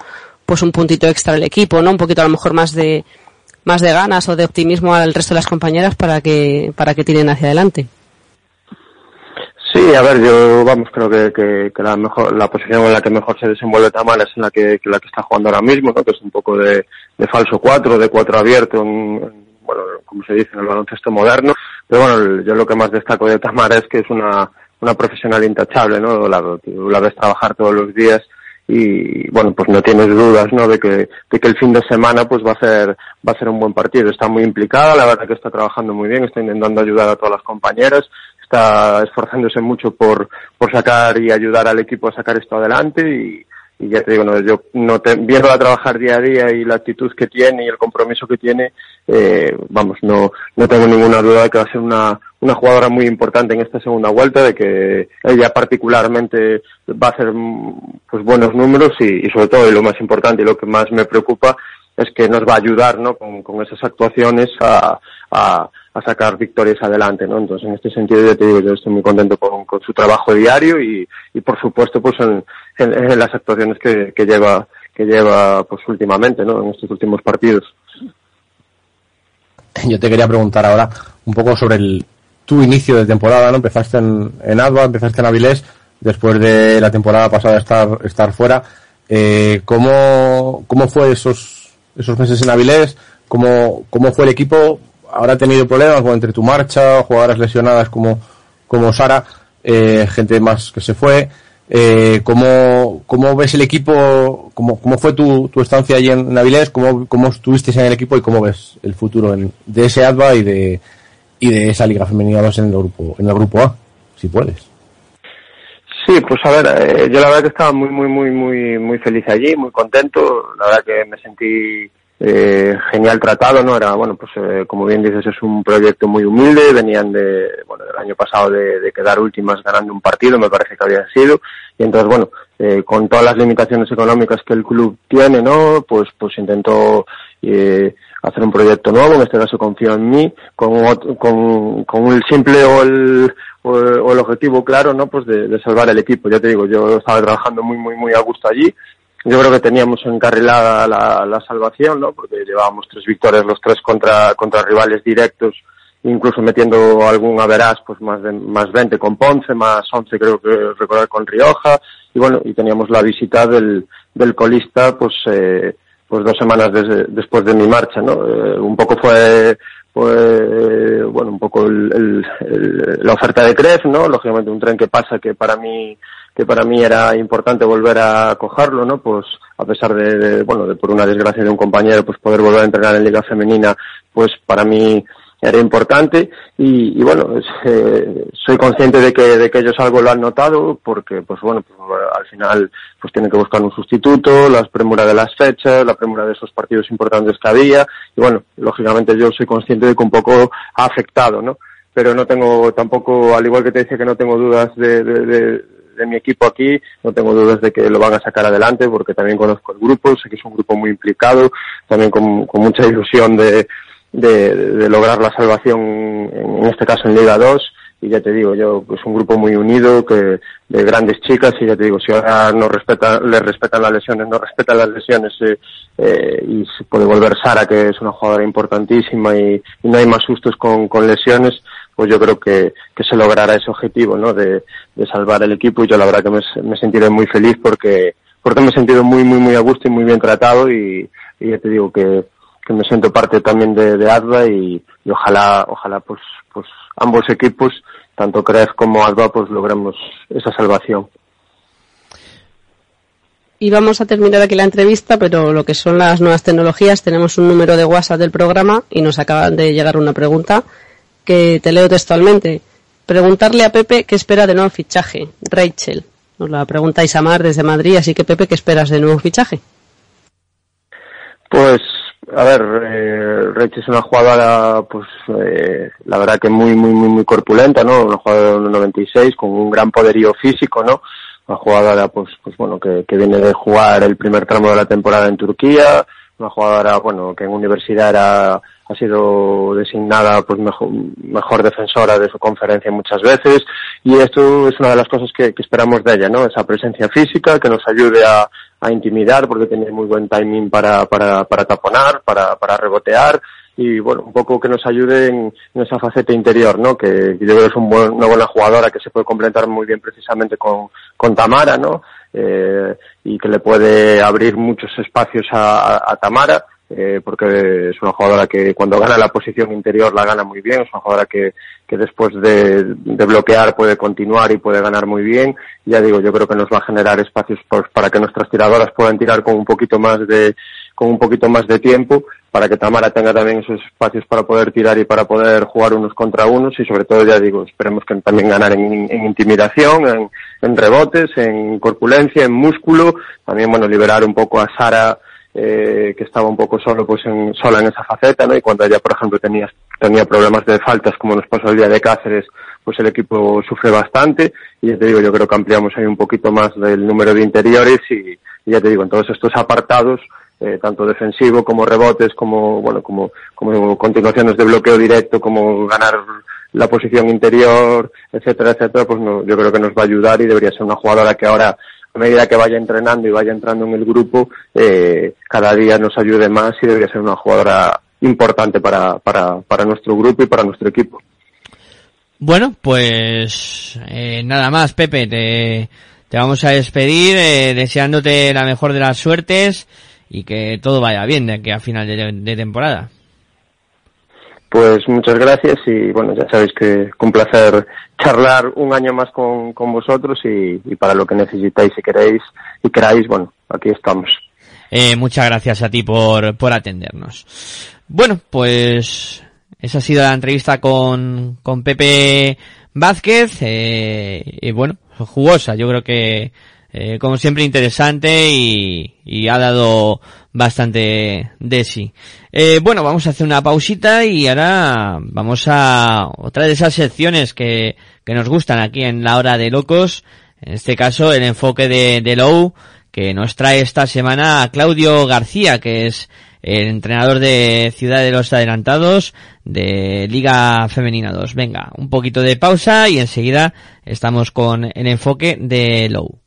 pues un puntito extra al equipo, ¿no? Un poquito a lo mejor más de, más de ganas o de optimismo al resto de las compañeras para que, para que tiren hacia adelante. Sí, a ver, yo vamos, creo que, que, que la mejor, la posición en la que mejor se desenvuelve Tamara es en la que, que la que está jugando ahora mismo, ¿no? que es un poco de, de falso cuatro, de cuatro abierto, en, en, bueno, como se dice en el baloncesto moderno. Pero bueno, yo lo que más destaco de Tamara es que es una, una profesional intachable, ¿no? La, la ves trabajar todos los días y bueno pues no tienes dudas no de que de que el fin de semana pues va a ser va a ser un buen partido está muy implicada la verdad que está trabajando muy bien está intentando ayudar a todas las compañeras está esforzándose mucho por por sacar y ayudar al equipo a sacar esto adelante y, y ya te digo, no, yo no te, viéndola trabajar día a día y la actitud que tiene y el compromiso que tiene, eh, vamos, no, no tengo ninguna duda de que va a ser una, una jugadora muy importante en esta segunda vuelta, de que ella particularmente va a hacer pues buenos números y, y sobre todo, y lo más importante y lo que más me preocupa, es que nos va a ayudar ¿no? con, con esas actuaciones a, a, a, sacar victorias adelante. ¿no? Entonces, en este sentido, ya te digo, yo estoy muy contento con, su trabajo diario y, y por supuesto, pues en, en, en las actuaciones que, que, lleva que lleva pues últimamente, ¿no? en estos últimos partidos. Yo te quería preguntar ahora un poco sobre el, tu inicio de temporada, ¿no? Empezaste en, en Adva, empezaste en Avilés, después de la temporada pasada estar, estar fuera. Eh, ¿cómo, ¿Cómo fue esos, esos meses en Avilés? ¿Cómo, ¿Cómo fue el equipo? ¿Habrá tenido problemas entre tu marcha, jugadoras lesionadas como, como Sara, eh, gente más que se fue? Eh, ¿cómo, ¿Cómo ves el equipo? ¿Cómo, cómo fue tu, tu estancia allí en Avilés? ¿Cómo, ¿Cómo estuviste en el equipo y cómo ves el futuro en, de ese ADVA y de, y de esa Liga Femenina 2 en el grupo, en el grupo A, si puedes? Sí, pues a ver, eh, yo la verdad que estaba muy, muy, muy, muy, muy feliz allí, muy contento. La verdad que me sentí eh, genial tratado, ¿no? Era, bueno, pues eh, como bien dices, es un proyecto muy humilde, venían de, bueno, del año pasado de, quedar últimas ganando un partido, me parece que había sido, y entonces, bueno, eh, con todas las limitaciones económicas que el club tiene, ¿no? Pues, pues intentó eh, hacer un proyecto nuevo, en este caso confío en mí, con, con, con el simple o el, o, el objetivo claro, ¿no? Pues de salvar el equipo. Ya te digo, yo estaba trabajando muy, muy, muy a gusto allí, yo creo que teníamos encarrilada la, la salvación, ¿no? Porque llevábamos tres victorias los tres contra, contra rivales directos, incluso metiendo algún averaz, pues más de, más 20 con Ponce, más 11 creo que recordar con Rioja, y bueno, y teníamos la visita del, del colista, pues, eh, pues dos semanas des, después de mi marcha, ¿no? Eh, un poco fue, fue, bueno, un poco el, el, el, la oferta de CREF, ¿no? Lógicamente un tren que pasa que para mí, que para mí era importante volver a cogerlo, ¿no? Pues a pesar de, de, bueno, de por una desgracia de un compañero, pues poder volver a entrenar en Liga Femenina, pues para mí era importante y, y bueno, eh, soy consciente de que, de que ellos algo lo han notado porque, pues bueno, pues, al final pues tienen que buscar un sustituto, la premura de las fechas, la premura de esos partidos importantes que había y bueno, lógicamente yo soy consciente de que un poco ha afectado, ¿no? Pero no tengo tampoco, al igual que te decía que no tengo dudas de, de, de de mi equipo aquí, no tengo dudas de que lo van a sacar adelante porque también conozco el grupo, sé que es un grupo muy implicado, también con, mucha ilusión de, de, lograr la salvación, en este caso en Liga 2, y ya te digo, yo es un grupo muy unido, que de grandes chicas, y ya te digo, si ahora no respeta, le respetan las lesiones, no respetan las lesiones, eh, eh, y se puede volver Sara, que es una jugadora importantísima, y, y no hay más sustos con, con lesiones, pues yo creo que, que se logrará ese objetivo, ¿no? De, de salvar el equipo y yo la verdad que me, me, sentiré muy feliz porque, porque me he sentido muy, muy, muy a gusto y muy bien tratado y, ya te digo que, que me siento parte también de, de y, y ojalá, ojalá pues, pues ambos equipos, tanto CREF como ADVA, pues logremos esa salvación. Y vamos a terminar aquí la entrevista, pero lo que son las nuevas tecnologías, tenemos un número de WhatsApp del programa y nos acaban de llegar una pregunta que te leo textualmente. Preguntarle a Pepe qué espera de nuevo fichaje. Rachel. Nos la pregunta Isamar desde Madrid, así que Pepe, ¿qué esperas de nuevo fichaje? Pues, a ver, eh, Rachel es una jugadora, pues, eh, la verdad que muy, muy, muy, muy corpulenta, ¿no? Una jugadora de 96 con un gran poderío físico, ¿no? Una jugadora, pues, pues bueno, que, que viene de jugar el primer tramo de la temporada en Turquía, una jugadora, bueno, que en universidad era ha sido designada pues mejor, mejor, defensora de su conferencia muchas veces y esto es una de las cosas que, esperamos de ella, ¿no? Esa presencia física que nos ayude a, intimidar porque tiene muy buen timing para, para, para taponar, para, rebotear y bueno, un poco que nos ayude en, esa faceta interior, ¿no? Que, yo creo que es un buen- una buena jugadora que se puede complementar muy bien precisamente con, con Tamara, ¿no? Eh, y que le puede abrir muchos espacios a Tamara, eh, porque es una jugadora que cuando gana la posición interior la gana muy bien, es una jugadora que, que después de, de bloquear puede continuar y puede ganar muy bien. Ya digo, yo creo que nos va a generar espacios pues, para que nuestras tiradoras puedan tirar con un poquito más de, con un poquito más de tiempo, para que Tamara tenga también esos espacios para poder tirar y para poder jugar unos contra unos y sobre todo, ya digo, esperemos que también ganar en, en intimidación, en, en rebotes, en corpulencia, en músculo, también, bueno, liberar un poco a Sara, eh, que estaba un poco solo pues en, sola en esa faceta, ¿no? Y cuando ella, por ejemplo, tenía, tenía problemas de faltas, como nos pasó el día de Cáceres, pues el equipo sufre bastante. Y ya te digo, yo creo que ampliamos ahí un poquito más del número de interiores y, y ya te digo, en todos estos apartados, eh, tanto defensivo como rebotes, como, bueno, como, como continuaciones de bloqueo directo, como ganar la posición interior, etcétera, etcétera, pues no, yo creo que nos va a ayudar y debería ser una jugadora que ahora a medida que vaya entrenando y vaya entrando en el grupo, eh, cada día nos ayude más y debería ser una jugadora importante para, para, nuestro grupo y para nuestro equipo. Bueno, pues eh, nada más, Pepe, te, te vamos a despedir eh, deseándote la mejor de las suertes y que todo vaya bien de aquí a final de temporada. Pues muchas gracias y bueno, ya sabéis que un placer charlar un año más con, con vosotros y, para lo que necesitáis y queréis y queráis, bueno, aquí estamos. Eh, muchas gracias a ti por, por atendernos. Bueno, pues esa ha sido la entrevista con, con Pepe Vázquez. Eh, y bueno, jugosa. Yo creo que, eh, como siempre, interesante y ha dado bastante de sí. Eh, bueno, vamos a hacer una pausita y ahora vamos a otra de esas secciones que, que nos gustan aquí en la hora de locos. En este caso, el enfoque de, de Low, que nos trae esta semana a Claudio García, que es el entrenador de Ciudad de los Adelantados de Liga Femenina 2. Venga, un poquito de pausa y enseguida estamos con el enfoque de Low.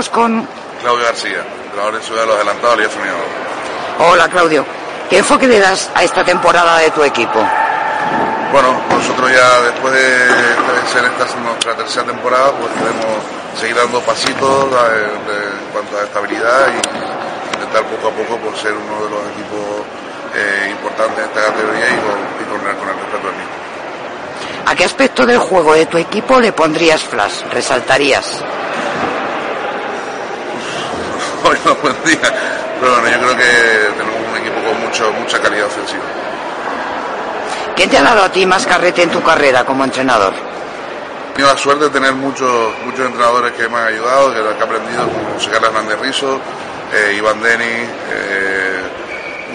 Estamos con... Claudio García, entrenador de Ciudad de los Adelantados, Liga Femenina. Hola Claudio, ¿qué enfoque le das a esta temporada de tu equipo? Bueno, nosotros ya después de, de ser esta nuestra tercera temporada, pues queremos seguir dando pasitos de- en cuanto a estabilidad y intentar poco a poco por ser uno de los equipos eh, importantes en esta categoría y con, y con el, con el respeto del mismo. ¿A qué aspecto del juego de tu equipo le pondrías flash? ¿Resaltarías? Hoy buen día, pero bueno, yo creo que tenemos un equipo con mucho, mucha calidad ofensiva. ¿Quién te ha dado a ti más carrete en tu carrera como entrenador? He tenido la suerte de tener muchos, muchos entrenadores que me han ayudado, que, he aprendido, como José Carlos Hernández Rizo, eh, Iván Denis, eh,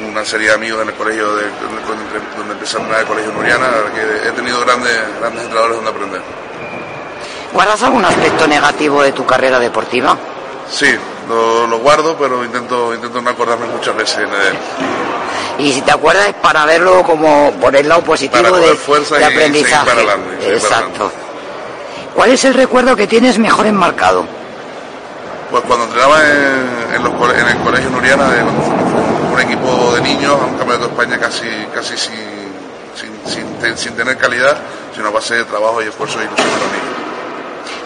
una serie de amigos en el colegio de, donde, donde empecé a entrenar el colegio Nuriana, que he tenido grandes, grandes entrenadores donde aprender. ¿Guardas algún aspecto negativo de tu carrera deportiva? Sí, lo, lo guardo, pero intento, intento no acordarme muchas veces de él. Y si te acuerdas es para verlo como por el lado positivo Para de, fuerza de y aprendizaje. para adelante, Exacto. ¿Cuál es el recuerdo que tienes mejor enmarcado? Pues cuando entrenaba en, en los en el colegio Nuriana, de un, equipo de niños a un campeonato de España casi, casi sin, sin, sin te- sin tener calidad, sino a base de trabajo y esfuerzo y ilusión de los niños.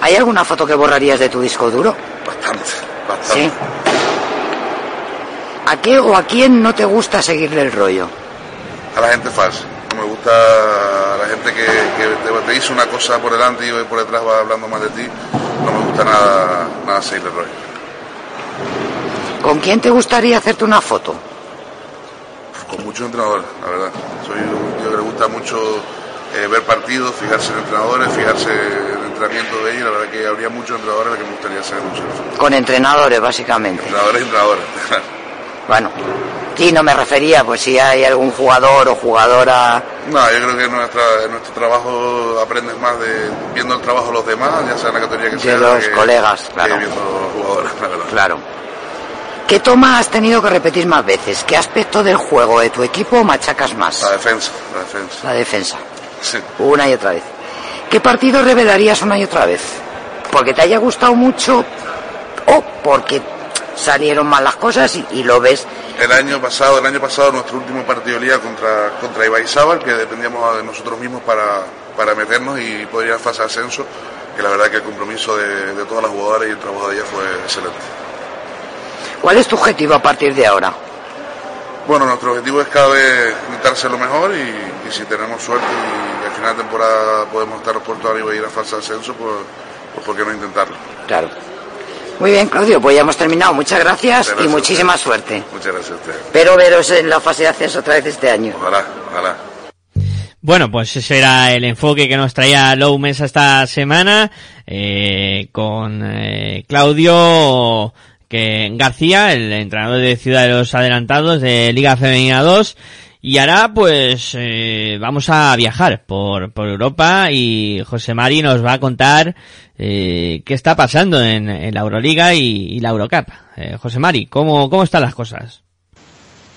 ¿Hay alguna foto que borrarías de tu disco duro? Bastante. Sí. ¿A qué o a quién no te gusta seguirle el rollo? A la gente falsa. No me gusta la gente que, que te, te dice una cosa por delante y por detrás va hablando más de ti. No me gusta nada, nada seguirle el rollo. ¿Con quién te gustaría hacerte una foto? Con muchos entrenadores, la verdad. Soy un tío que le gusta mucho eh, ver partidos, fijarse en entrenadores, fijarse en entrenamiento de ellos. La verdad que habría muchos entrenadores que me gustaría fotos. Con entrenadores, básicamente. Entrenadores y entrenadoras. Bueno, sí, no me refería, pues si hay algún jugador o jugadora... No, yo creo que en, nuestra, en nuestro trabajo aprendes más de viendo el trabajo de los demás, ya sea en la categoría que De sea. los que- colegas, que claro. viendo los jugadores, la verdad. Claro. ¿Qué toma has tenido que repetir más veces? ¿Qué aspecto del juego de tu equipo machacas más? La defensa, la defensa. La defensa. Sí. Una y otra vez. ¿Qué partido revelarías una y otra vez? ¿Porque te haya gustado mucho o porque salieron mal las cosas y, y lo ves? El año pasado, el año pasado nuestro último partido liga contra, contra Ibaizábal, que dependíamos de nosotros mismos para, para meternos y poder ir a fase de ascenso, que la verdad que el compromiso de, de todas las jugadoras y el trabajo de ellas fue excelente. ¿Cuál es tu objetivo a partir de ahora? Bueno, nuestro objetivo es cada vez lo mejor y, y si tenemos suerte y final de temporada podemos estar puertos arriba y ir a de ascenso, pues, pues ¿por qué no intentarlo? Claro. Muy bien, Claudio, pues ya hemos terminado. Muchas gracias, gracias y muchísima suerte. Muchas gracias a ustedes. Espero veros en la fase de ascenso otra vez este año. Ojalá, ojalá. Bueno, pues ese era el enfoque que nos traía Low Mesa esta semana eh, con eh, Claudio que García, el entrenador de Ciudad de los Adelantados de Liga Femenina 2. Y ahora pues eh, vamos a viajar por, por Europa y José Mari nos va a contar eh, qué está pasando en, la Euroliga y, la Eurocup. Eh, José Mari, ¿cómo, ¿cómo están las cosas?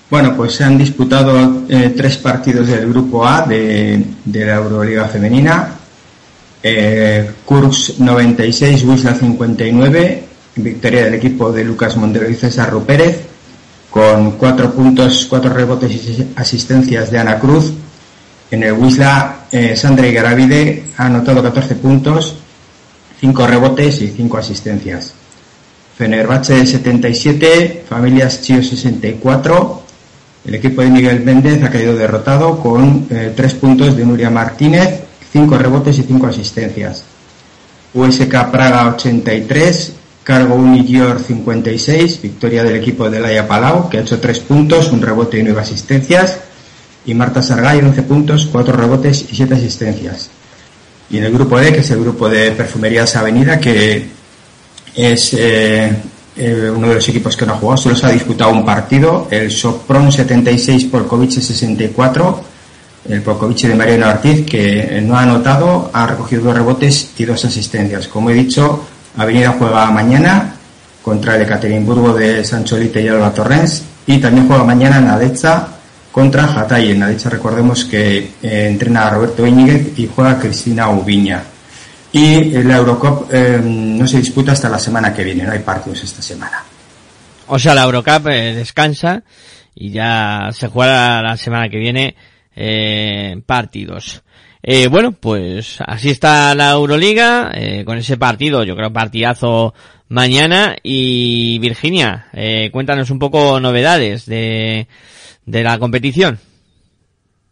Bueno, pues se han disputado tres partidos del grupo A de, la Euroliga Femenina. Eh, Kurs 96, Wisla 59, victoria del equipo de Lucas Montero y César Rupérez, con cuatro puntos, cuatro rebotes y asistencias de Ana Cruz. En el Wisla, eh, Sandra Igaravide ha anotado 14 puntos, cinco rebotes y cinco asistencias. Fenerbahce 77, Familias Chio 64. El equipo de Miguel Méndez ha caído derrotado con eh, tres puntos de Nuria Martínez, cinco rebotes y cinco asistencias. USK Praga 83, Cargo Unigior 56, victoria del equipo de Laia Palau, que ha hecho tres puntos, un rebote y nueve asistencias. Y Marta Sargay 11 puntos, cuatro rebotes y siete asistencias. Y en el grupo D, que es el grupo de Perfumerías Avenida, que es eh, eh, uno de los equipos que no ha jugado, solo se ha disputado un partido, el Sopron 76, Polkovice 64, el Polkovice de Mariano Ortiz, que no ha anotado, ha recogido dos rebotes y dos asistencias. Como he dicho, Avenida juega mañana contra el Ekaterimburgo de Sancholite y Alba Torrens, y también juega mañana en Adetza contra Hatay. En Adetza recordemos que eh, entrena a Roberto Íñiguez y juega Cristina Ubiña. Y la Eurocup eh, no se disputa hasta la semana que viene, no hay partidos esta semana. O sea, la Eurocup eh, descansa y ya se juega la semana que viene eh, partidos. Eh, bueno, pues así está la Euroliga, eh, con ese partido, yo creo partidazo mañana. Y Virginia, eh, cuéntanos un poco novedades de, de la competición.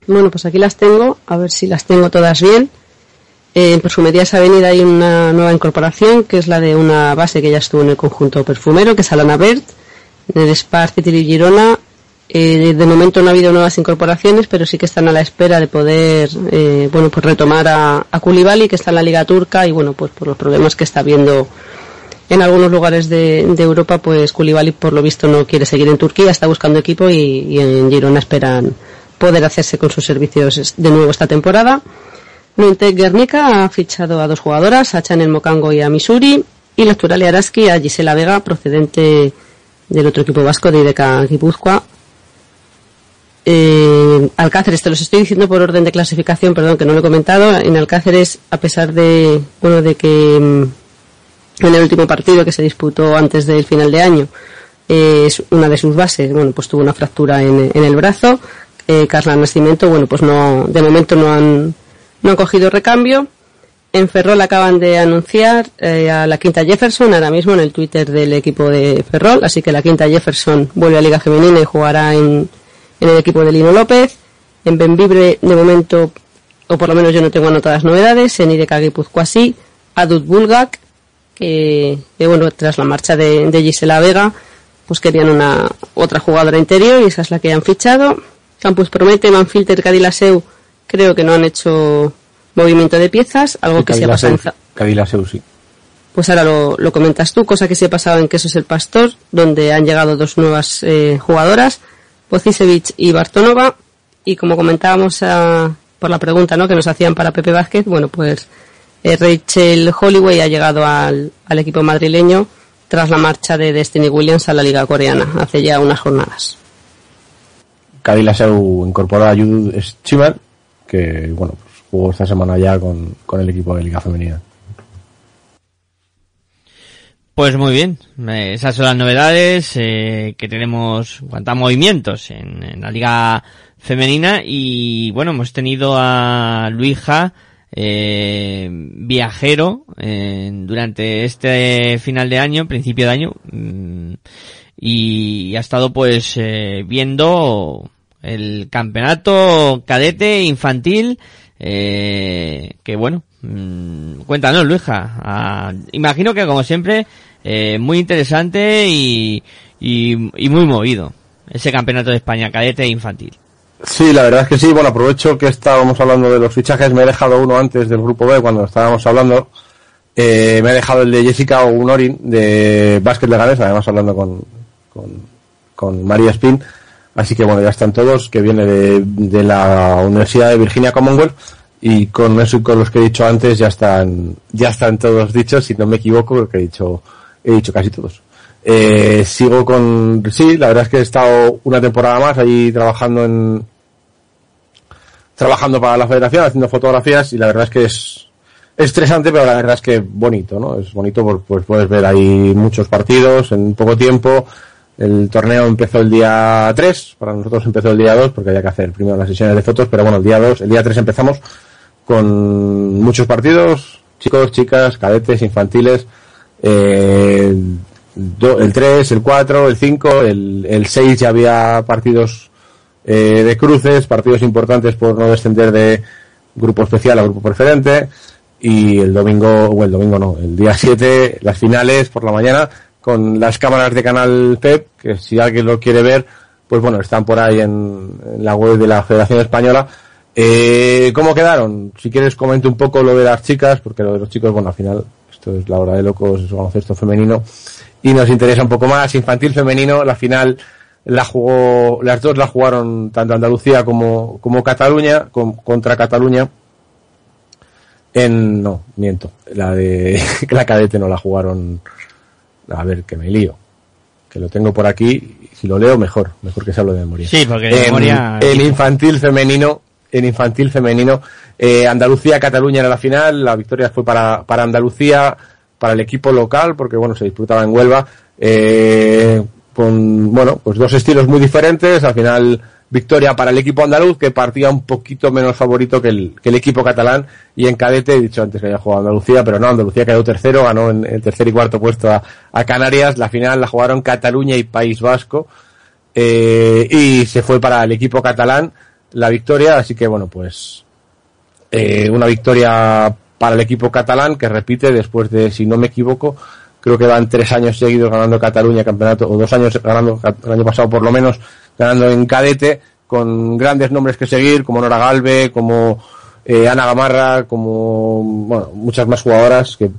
Bueno, pues aquí las tengo, a ver si las tengo todas bien. Eh, en Perfumerías Avenida hay una nueva incorporación, que es la de una base que ya estuvo en el conjunto perfumero, que es Alana Bert. En el Spar City Girona, eh, de momento no ha habido nuevas incorporaciones, pero sí que están a la espera de poder, eh, bueno, pues retomar a, a que está en la Liga Turca, y bueno, pues por los problemas que está habiendo en algunos lugares de, Europa, pues Koulibaly por lo visto no quiere seguir en Turquía, está buscando equipo y, en Girona esperan poder hacerse con sus servicios de nuevo esta temporada. Nuentec Guernica ha fichado a dos jugadoras, a Chanel Mocango y a Misuri, y la Turale Araski a Gisela Vega, procedente del otro equipo vasco de Ideca Guipúzcoa. Eh, Alcáceres, te los estoy diciendo por orden de clasificación, perdón que no lo he comentado. En Alcáceres, a pesar de, bueno, de que mm, en el último partido que se disputó antes del final de año, eh, es una de sus bases, bueno, pues tuvo una fractura en, el brazo. Eh, Carla Nacimiento, bueno, pues no, de momento no han, no han cogido recambio. En Ferrol acaban de anunciar eh, a la Quinta Jefferson ahora mismo en el Twitter del equipo de Ferrol, así que la Quinta Jefferson vuelve a Liga Femenina y jugará en, en el equipo de Lino López. En Benvibre, de momento, o por lo menos yo no tengo anotadas novedades. En Ideca Guipúzcoa sí. Adut Bulgak, que, que, bueno, tras la marcha de, de Gisela Vega, pues querían una otra jugadora interior y esa es la que han fichado. Campus promete, Manfilter, Cadilaseu, creo que no han hecho movimiento de piezas, algo que se ha pasado en Cadilaseu, sí. pues ahora lo, lo comentas tú, cosa que se ha pasado en Quesos el Pastor, donde han llegado dos nuevas eh, jugadoras, Pocisevich y Bartonova, y como comentábamos ah, por la pregunta ¿no? que nos hacían para Pepe Vázquez, bueno, pues eh, Rachel Holloway ha llegado al, al equipo madrileño tras la marcha de Destiny Williams a la Liga Coreana, hace ya unas jornadas. Cadilaseu incorporó a Judith Schimmel, que bueno, pues jugó esta semana ya con, con el equipo de Liga Femenina. Pues muy bien, Eh, esas son las novedades eh, que tenemos en cuanto a movimientos en, en la liga femenina y bueno, hemos tenido a Luija eh, viajero eh, durante este final de año, principio de año mm, y ha estado pues eh, viendo el campeonato cadete infantil eh, que bueno mm, cuéntanos Luija Ah, imagino que como siempre eh, muy interesante y, y, muy movido ese campeonato de España cadete infantil Sí, la verdad es que sí. Bueno, aprovecho que estábamos hablando de los fichajes. Me he dejado uno antes del grupo B cuando estábamos hablando. Eh, me he dejado el de Jessica Ogunorin de Básquet Leganés, además hablando con, con, con María Spin. Así que bueno, ya están todos, que viene de, de la Universidad de Virginia Commonwealth. Y con eso y con los que he dicho antes ya están, ya están todos dichos, si no me equivoco, porque he dicho, he dicho casi todos. Eh, sigo con, sí, la verdad es que he estado una temporada más ahí trabajando en, trabajando para la federación, haciendo fotografías y la verdad es que es estresante, pero la verdad es que bonito, ¿no? Es bonito porque pues puedes ver ahí muchos partidos en poco tiempo. El torneo empezó el día 3, para nosotros empezó el día 2 porque había que hacer primero las sesiones de fotos, pero bueno, el día 2, el día 3 empezamos con muchos partidos, chicos, chicas, cadetes, infantiles, eh, el 3, el 4, el 5, el, el 6 ya había partidos eh, de cruces, partidos importantes por no descender de grupo especial a grupo preferente y el domingo, o el domingo no, el día 7 las finales por la mañana con las cámaras de canal PEP, que si alguien lo quiere ver, pues bueno, están por ahí en, la web de la Federación Española. Eh, ¿Cómo quedaron? Si quieres comento un poco lo de las chicas, porque lo de los chicos, bueno, al final esto es la hora de locos, es baloncesto femenino y nos interesa un poco más. Infantil femenino, la final la jugó, las dos la jugaron tanto Andalucía como, como Cataluña, con- contra Cataluña. En, no, miento, la de, la cadete no la jugaron, a ver, que me lío, que lo tengo por aquí, y si lo leo mejor, mejor que se hablo de memoria. Sí, porque de En- memoria- En infantil femenino, en infantil femenino, eh, Andalucía-Cataluña era la final, la victoria fue para, para Andalucía, para el equipo local, porque bueno, se disputaba en Huelva, eh, con, bueno, pues dos estilos muy diferentes, al final victoria para el equipo andaluz, que partía un poquito menos favorito que el, que el equipo catalán, y en cadete, he dicho antes que había jugado Andalucía, pero no, Andalucía quedó tercero, ganó en el tercer y cuarto puesto a, a Canarias, la final la jugaron Cataluña y País Vasco, eh, y se fue para el equipo catalán la victoria, así que bueno, pues eh, una victoria para el equipo catalán que repite después de, si no me equivoco, creo que van tres años seguidos ganando Cataluña campeonato, o dos años ganando, el año pasado por lo menos, ganando en cadete, con grandes nombres que seguir, como Nora Galve, como eh, Ana Gamarra, como bueno, muchas más jugadoras que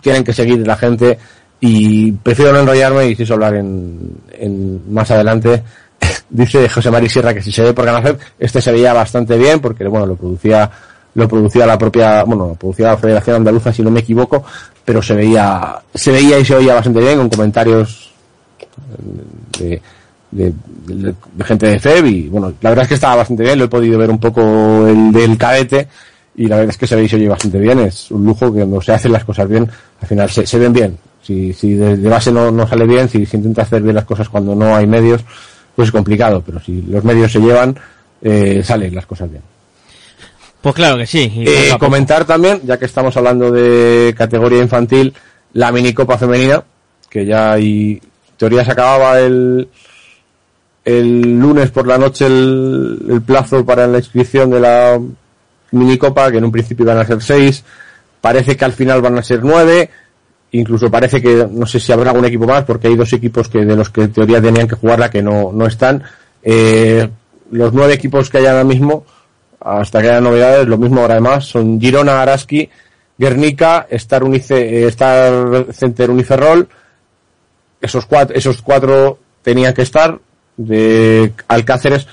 tienen que seguir la gente y prefiero no enrollarme y sí hablar en, en más adelante. Dice José María Sierra que si se ve por Canal este se veía bastante bien porque bueno lo producía lo producía la propia bueno lo producía la Federación Andaluza si no me equivoco pero se veía se veía y se oía bastante bien con comentarios de, de, de- de gente de FEB y bueno la verdad es que estaba bastante bien lo he podido ver un poco el del cadete y la verdad es que se ve y se oye bastante bien. Es un lujo que cuando se hacen las cosas bien al final se, se ven bien. Si, si de, de base no, no sale bien si se intenta hacer bien las cosas cuando no hay medios pues es complicado pero si los medios se llevan eh, salen las cosas bien. Pues claro que sí. y eh, comentar también, ya que estamos hablando de categoría infantil, la minicopa femenina, que ya hay, en teoría se acababa el, el lunes por la noche el, plazo para la inscripción de la minicopa, que en un principio iban a ser seis, parece que al final van a ser nueve, Incluso parece que, no sé si habrá algún equipo más, porque hay dos equipos que de los que en teoría tenían que jugarla que no, no están. Eh, los nueve equipos que hay ahora mismo, hasta que haya novedades, lo mismo ahora además, son Girona, Araski, Guernica, Star, Unice, eh, Star Center Uniferrol. Esos cuatro, esos cuatro tenían que estar. De Alcáceres,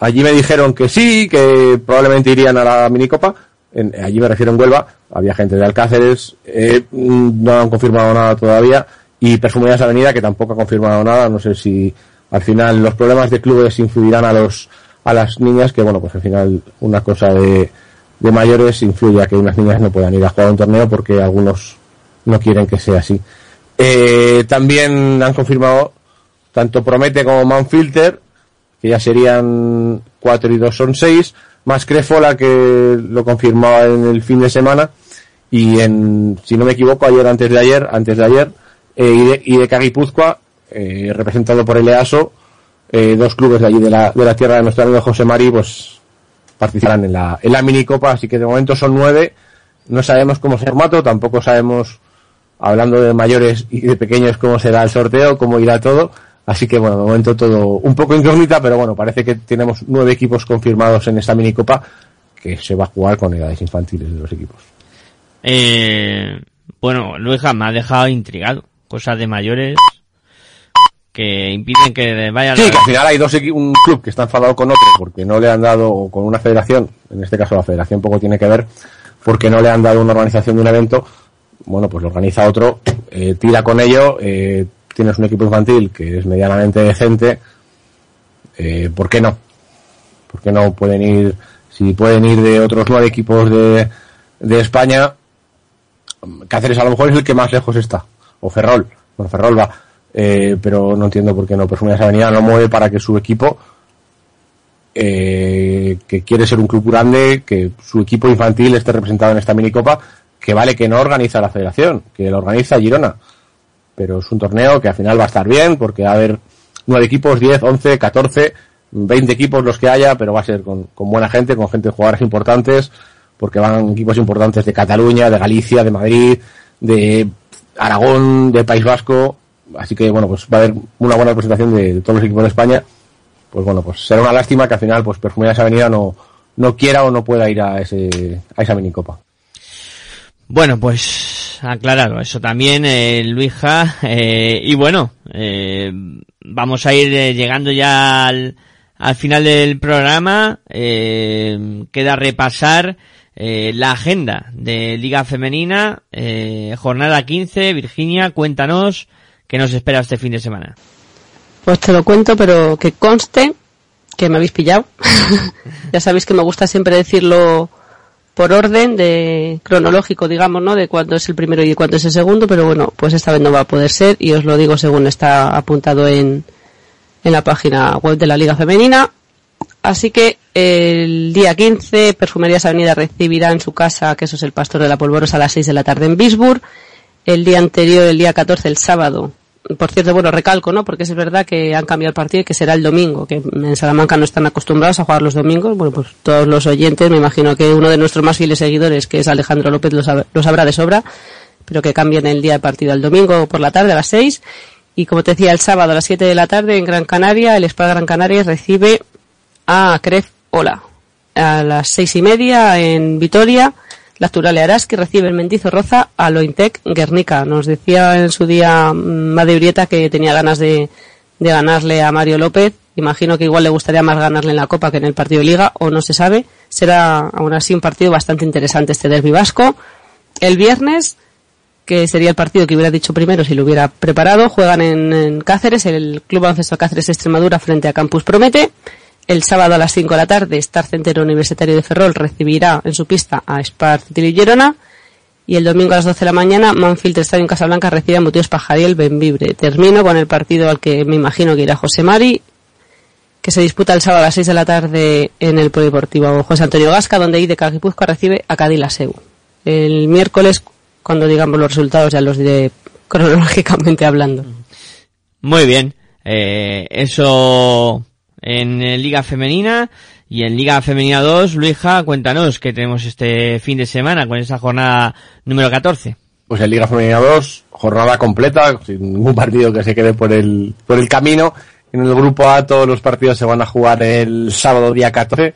allí me dijeron que sí, que probablemente irían a la minicopa. En, allí me refiero en Huelva, había gente de Alcáceres, eh, no han confirmado nada todavía, y Perfumerías Avenida que tampoco ha confirmado nada, no sé si al final los problemas de clubes influirán a los a las niñas, que bueno, pues al final una cosa de, de mayores influye a que unas niñas no puedan ir a jugar un torneo porque algunos no quieren que sea así. Eh, también han confirmado tanto Promete como Manfilter, que ya serían 4 y 2 son 6, más Crefola que lo confirmaba en el fin de semana y en, si no me equivoco, ayer antes de ayer, antes de ayer, eh, y de, Cagipuzcoa, eh, representado por el EASO, eh, dos clubes de allí de la, de la tierra de nuestro amigo José Mari, pues participarán en la, en la minicopa, así que de momento son nueve, no sabemos cómo será el formato, tampoco sabemos, hablando de mayores y de pequeños, cómo será el sorteo, cómo irá todo, así que bueno, de momento todo un poco incógnita, pero bueno, parece que tenemos nueve equipos confirmados en esta minicopa, que se va a jugar con edades infantiles de los equipos. Eh, bueno, Luija me ha dejado intrigado. Cosas de mayores que impiden que vaya Sí, que al final hay dos un club que está enfadado con otro porque no le han dado, o con una federación, en este caso la federación poco tiene que ver, porque no le han dado una organización de un evento, bueno, pues lo organiza otro, eh, tira con ello, eh, tienes un equipo infantil que es medianamente decente, eh, ¿por qué no? ¿Por qué no pueden ir, si pueden ir de otros nueve equipos de, de España, Cáceres a lo mejor es el que más lejos está, o Ferrol, bueno, Ferrol va, eh, pero no entiendo por qué no. Perfumerías Avenida no mueve para que su equipo, eh, que quiere ser un club grande, que su equipo infantil esté representado en esta minicopa, que vale que no organiza la federación, que lo organiza Girona. Pero es un torneo que al final va a estar bien, porque va a haber nueve equipos, 10, 11, 14, 20 equipos los que haya, pero va a ser con, buena gente, con gente de jugadores importantes, porque van equipos importantes de Cataluña, de Galicia, de Madrid, de Aragón, de País Vasco, así que bueno, pues va a haber una buena representación de, de todos los equipos de España. Pues bueno, pues será una lástima que al final pues Perfumerías Avenida no, no quiera o no pueda ir a ese, a esa minicopa. Bueno, pues aclarado eso también, eh, Luija. Eh, y bueno, eh, vamos a ir eh, llegando ya al, al final del programa. Eh, queda repasar eh, la agenda de Liga Femenina, jornada 15. Virginia, cuéntanos qué nos espera este fin de semana. Pues te lo cuento, pero que conste que me habéis pillado. ya sabéis que me gusta siempre decirlo por orden de cronológico, digamos, ¿no? De cuándo es el primero y cuándo es el segundo, pero bueno, pues esta vez no va a poder ser y os lo digo según está apuntado en, en la página web de la Liga Femenina. Así que el día 15, Perfumerías Avenida recibirá en su casa, que eso es el Pastor de la Polvorosa, a las 6 de la tarde en Bisburg. El día anterior, el día 14, el sábado, por cierto, bueno, recalco, ¿no? Porque es verdad que han cambiado el partido y que será el domingo, que en Salamanca no están acostumbrados a jugar los domingos. Bueno, pues todos los oyentes, me imagino que uno de nuestros más fieles seguidores, que es Alejandro López, lo, lo sabrá de sobra, pero que cambien el día de partido al domingo por la tarde a las 6. Y como te decía, el sábado a las 7 de la tarde en Gran Canaria, el Spa Gran Canaria recibe a Cref Ola. A las seis y media en Vitoria, la Turale Araski recibe el Mendizo Roza a Lointec Guernica. Nos decía en su día mm, Made Urieta que tenía ganas de, de ganarle a Mario López. Imagino que igual le gustaría más ganarle en la Copa que en el partido de Liga, o no se sabe. Será aún así un partido bastante interesante este derbi vasco. El viernes, que sería el partido que hubiera dicho primero si lo hubiera preparado, juegan en, en Cáceres, el Club Baloncesto Cáceres Extremadura frente a Campus Promete. El sábado a las 5 de la tarde, Star Center Universitario de Ferrol recibirá en su pista a Spar City Girona. Y el domingo a las 12 de la mañana, Manfield Estadio en Casablanca recibe a Motivos Pajariel Benvibre. Termino con el partido al que me imagino que irá José Mari, que se disputa el sábado a las 6 de la tarde en el Polideportivo José Antonio Gasca, donde Ideca Guipúzcoa recibe a Cadilaseu. El miércoles, cuando digamos los resultados, ya los diré cronológicamente hablando. Muy bien. Eh, eso en eh, Liga Femenina y en Liga Femenina 2, Luija, cuéntanos qué tenemos este fin de semana con esa jornada número 14. Pues en Liga Femenina 2, jornada completa, sin ningún partido que se quede por el, por el camino. En el grupo A todos los partidos se van a jugar el sábado día 14.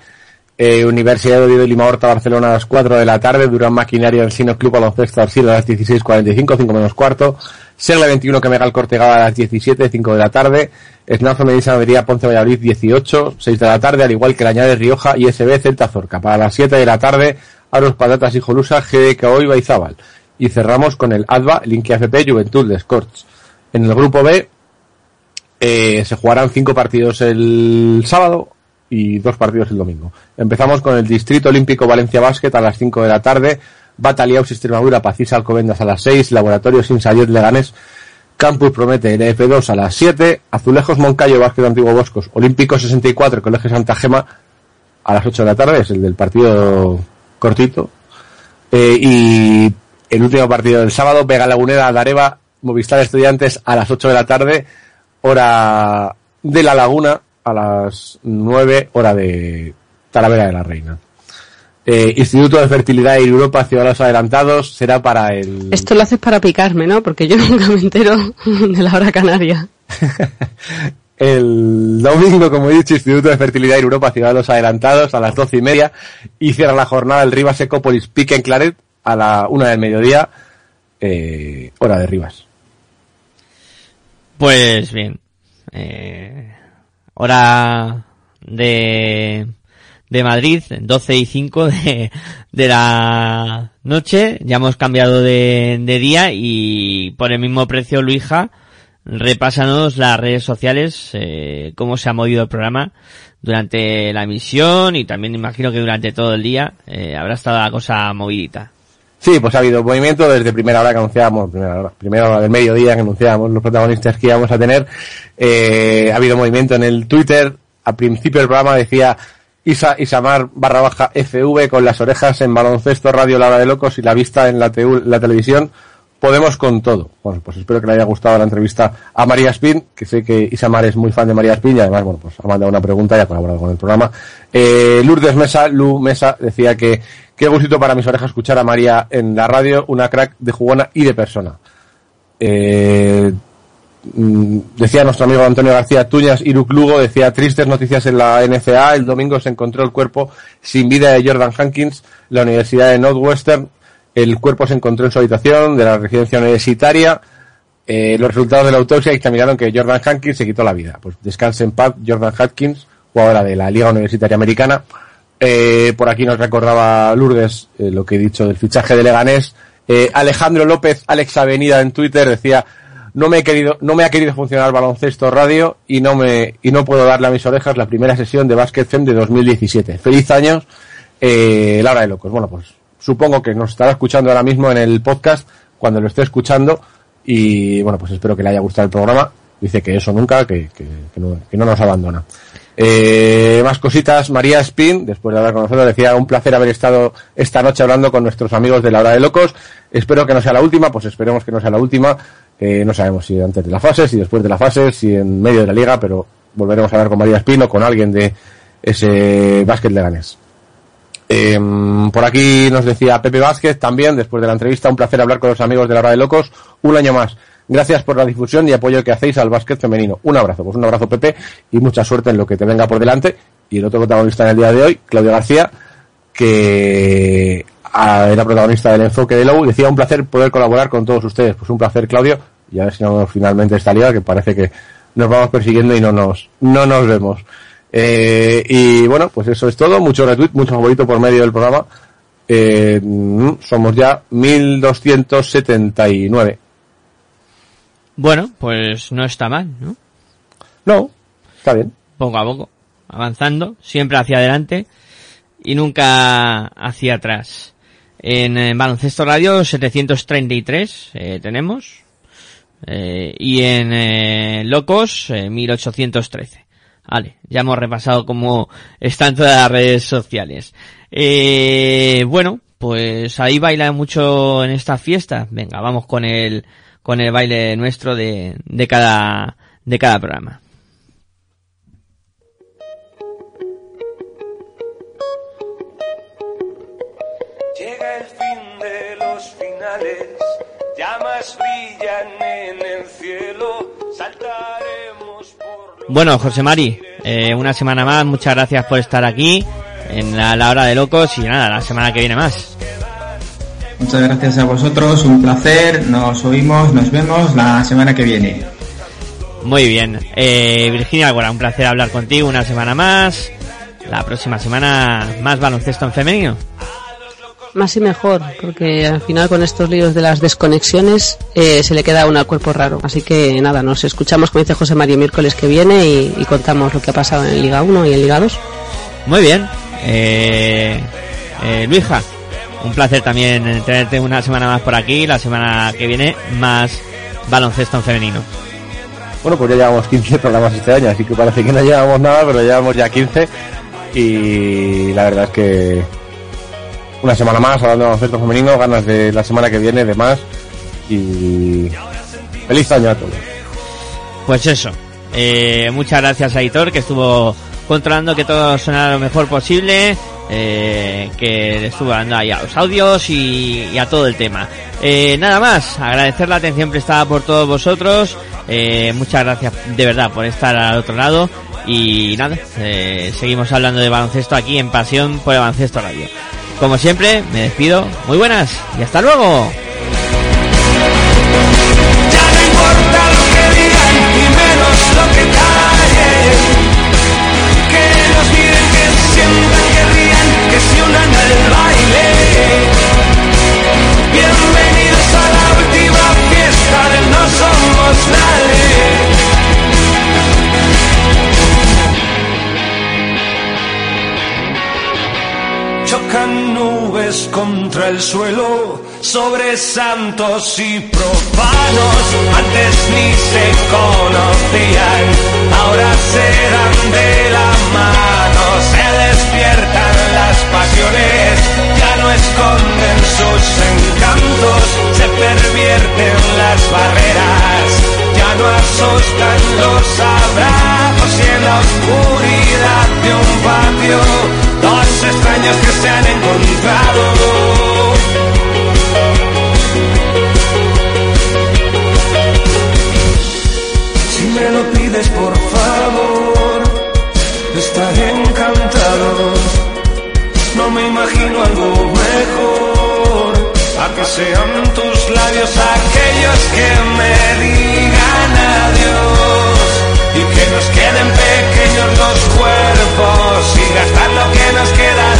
Eh, Universidad de Lima Horta Barcelona a las 4 de la tarde, Durán Maquinaria del Sino Club Baloncesto Arcila a las 16.45, 5 menos cuarto, Segle 21 que Mega el Cortegada a las 17, 5 de la tarde, Esnazo Medina Madería Ponce Valladolid 18, 6 de la tarde, al igual que la Añade Rioja y SB Celta Zorca. Para las 7 de la tarde, Aros Patatas y Jolusa, GDK Hoy Baizábal. Y cerramos con el ADVA, Linky FP, Juventud de Scorch. En el grupo B, eh, se jugarán cinco partidos el sábado y dos partidos el domingo. Empezamos con el Distrito Olímpico Valencia Básquet a las 5 de la tarde, Bataliaus Extremadura, Pacisa Alcobendas a las 6, Laboratorios Insayet Leganés, Campus Promete NF2 a las 7, Azulejos Moncayo Básquet Antiguo Boscos, Olímpico 64 Colegio Santa Gema a las 8 de la tarde, es el del partido cortito. Eh, y el último partido del sábado, Vega Lagunera, Dareva, Movistar Estudiantes a las 8 de la tarde, hora de la Laguna, a las 9, hora de Talavera de la Reina. Eh, Instituto de Fertilidad de Europa, Ciudadanos Adelantados, será para el... Esto lo haces para picarme, ¿no? Porque yo nunca me entero de la hora canaria. El domingo, como he dicho, Instituto de Fertilidad de Europa, Ciudadanos Adelantados, a las doce y media, y cierra la jornada el Rivas Ecópolis Pique en Claret a la una del mediodía, eh, hora de Rivas. Pues bien. Eh, hora de, de Madrid, 12 y 5 de, de la noche. Ya hemos cambiado de, de día y por el mismo precio, Luija, repásanos las redes sociales, eh, cómo se ha movido el programa durante la emisión y también imagino que durante todo el día eh, habrá estado la cosa movidita. Sí, pues ha habido movimiento desde primera hora que anunciábamos, primera hora, primera hora del mediodía que anunciábamos los protagonistas que íbamos a tener. Eh, ha habido movimiento en el Twitter. Al principio del programa decía Isa, Isamar barra baja FV con las orejas en baloncesto, radio La Hora de Locos y la vista en la, la televisión. Podemos con todo. Bueno, pues espero que le haya gustado la entrevista a María Spin, que sé que Isamar es muy fan de María Spin y además, bueno, pues ha mandado una pregunta y ha colaborado con el programa. Eh, Lourdes Mesa, Lu Mesa, decía que qué gustito para mis orejas escuchar a María en la radio, una crack de jugona y de persona. Eh, decía nuestro amigo Antonio García Tuñas, Iruk Lugo, decía tristes noticias en la NCA, el domingo se encontró el cuerpo sin vida de Jordan Hankins, la Universidad de Northwestern, el cuerpo se encontró en su habitación de la residencia universitaria, eh, los resultados de la autopsia dictaminaron que Jordan Hankins se quitó la vida. Pues descanse en paz Jordan Hankins, jugadora de la Liga Universitaria Americana. Eh, por aquí nos recordaba Lourdes eh, lo que he dicho del fichaje de Leganés. Alejandro López, Alex Avenida en Twitter decía no me he querido, no me ha querido funcionar baloncesto radio y no me, y no puedo darle a mis orejas la primera sesión de Basket Fem de 2017. Feliz años, eh, Laura de Locos. Bueno, pues supongo que nos estará escuchando ahora mismo en el podcast cuando lo esté escuchando y bueno, pues espero que le haya gustado el programa. Dice que eso nunca, que, no, que no nos abandona. Eh, más cositas, María Spin, después de hablar con nosotros, decía un placer haber estado esta noche hablando con nuestros amigos de la hora de locos. Espero que no sea la última, pues esperemos que no sea la última. No sabemos si antes de la fase, si después de la fase, si en medio de la liga, pero volveremos a hablar con María Spin o con alguien de ese básquet leganés. Eh, por aquí nos decía Pepe Vázquez también, después de la entrevista, un placer hablar con los amigos de la hora de locos. Un año más. Gracias por la difusión y apoyo que hacéis al básquet femenino. Un abrazo, pues un abrazo Pepe y mucha suerte en lo que te venga por delante. Y el otro protagonista en el día de hoy, Claudio García, que era protagonista del enfoque de Low, decía un placer poder colaborar con todos ustedes. Pues un placer Claudio, y a ver si no finalmente esta liga, que parece que nos vamos persiguiendo y no nos, no nos vemos. Eh, y bueno, pues eso es todo. Mucho retweet, mucho favorito por medio del programa. Eh, mm, somos ya 1279. Bueno, pues no está mal, ¿no? No, está bien. Poco a poco, avanzando, siempre hacia adelante y nunca hacia atrás. En, eh, Baloncesto Radio 733 eh, tenemos eh, y en eh, Locos eh, 1813. Vale, ya hemos repasado cómo están todas las redes sociales. Eh, bueno, pues ahí baila mucho en esta fiesta. Venga, vamos con el con el baile nuestro de, de cada de cada programa. Llega el fin de los finales, Bueno, José Mari, eh, una semana más, muchas gracias por estar aquí en la, la hora de locos y nada, la semana que viene más. Muchas gracias a vosotros, un placer, nos oímos, nos vemos la semana que viene. Muy bien, eh, Virginia Álvora, un placer hablar contigo una semana más. La próxima semana más baloncesto en femenino. Más y mejor, porque al final con estos líos de las desconexiones eh, se le queda a uno al cuerpo raro. Así que nada, nos escuchamos, como dice José María, miércoles que viene y, y contamos lo que ha pasado en Liga 1 y en Liga 2. Muy bien, eh, eh, Luija, un placer también tenerte una semana más por aquí. La semana que viene más baloncesto en femenino. Bueno, pues ya llevamos 15 programas este año, así que parece que no llevamos nada, pero llevamos ya 15. Y la verdad es que una semana más hablando de baloncesto femenino, ganas de la semana que viene de más. Y feliz año a todos. Pues eso. Eh, muchas gracias a Hitor que estuvo controlando que todo sonara lo mejor posible. eh, que le estuvo dando ahí a los audios y, a todo el tema. Eh, nada más, agradecer la atención prestada por todos vosotros. Eh, muchas gracias de verdad por estar al otro lado. Y nada, eh, seguimos hablando de baloncesto aquí en Pasión por el Baloncesto Radio. Como siempre, me despido. Muy buenas y hasta luego. Contra el suelo sobre santos y profanos. Antes ni se conocían, ahora se dan de la mano. Se despiertan las pasiones, no esconden sus encantos. Se pervierten las barreras, ya no asustan los abrazos y en la oscuridad de un patio. Dos extraños que se han encontrado. Si me lo pides por favor, estaré encantado. No me imagino que sean tus labios aquellos que me digan adiós. Y que nos queden pequeños los cuerpos y gastar lo que nos queda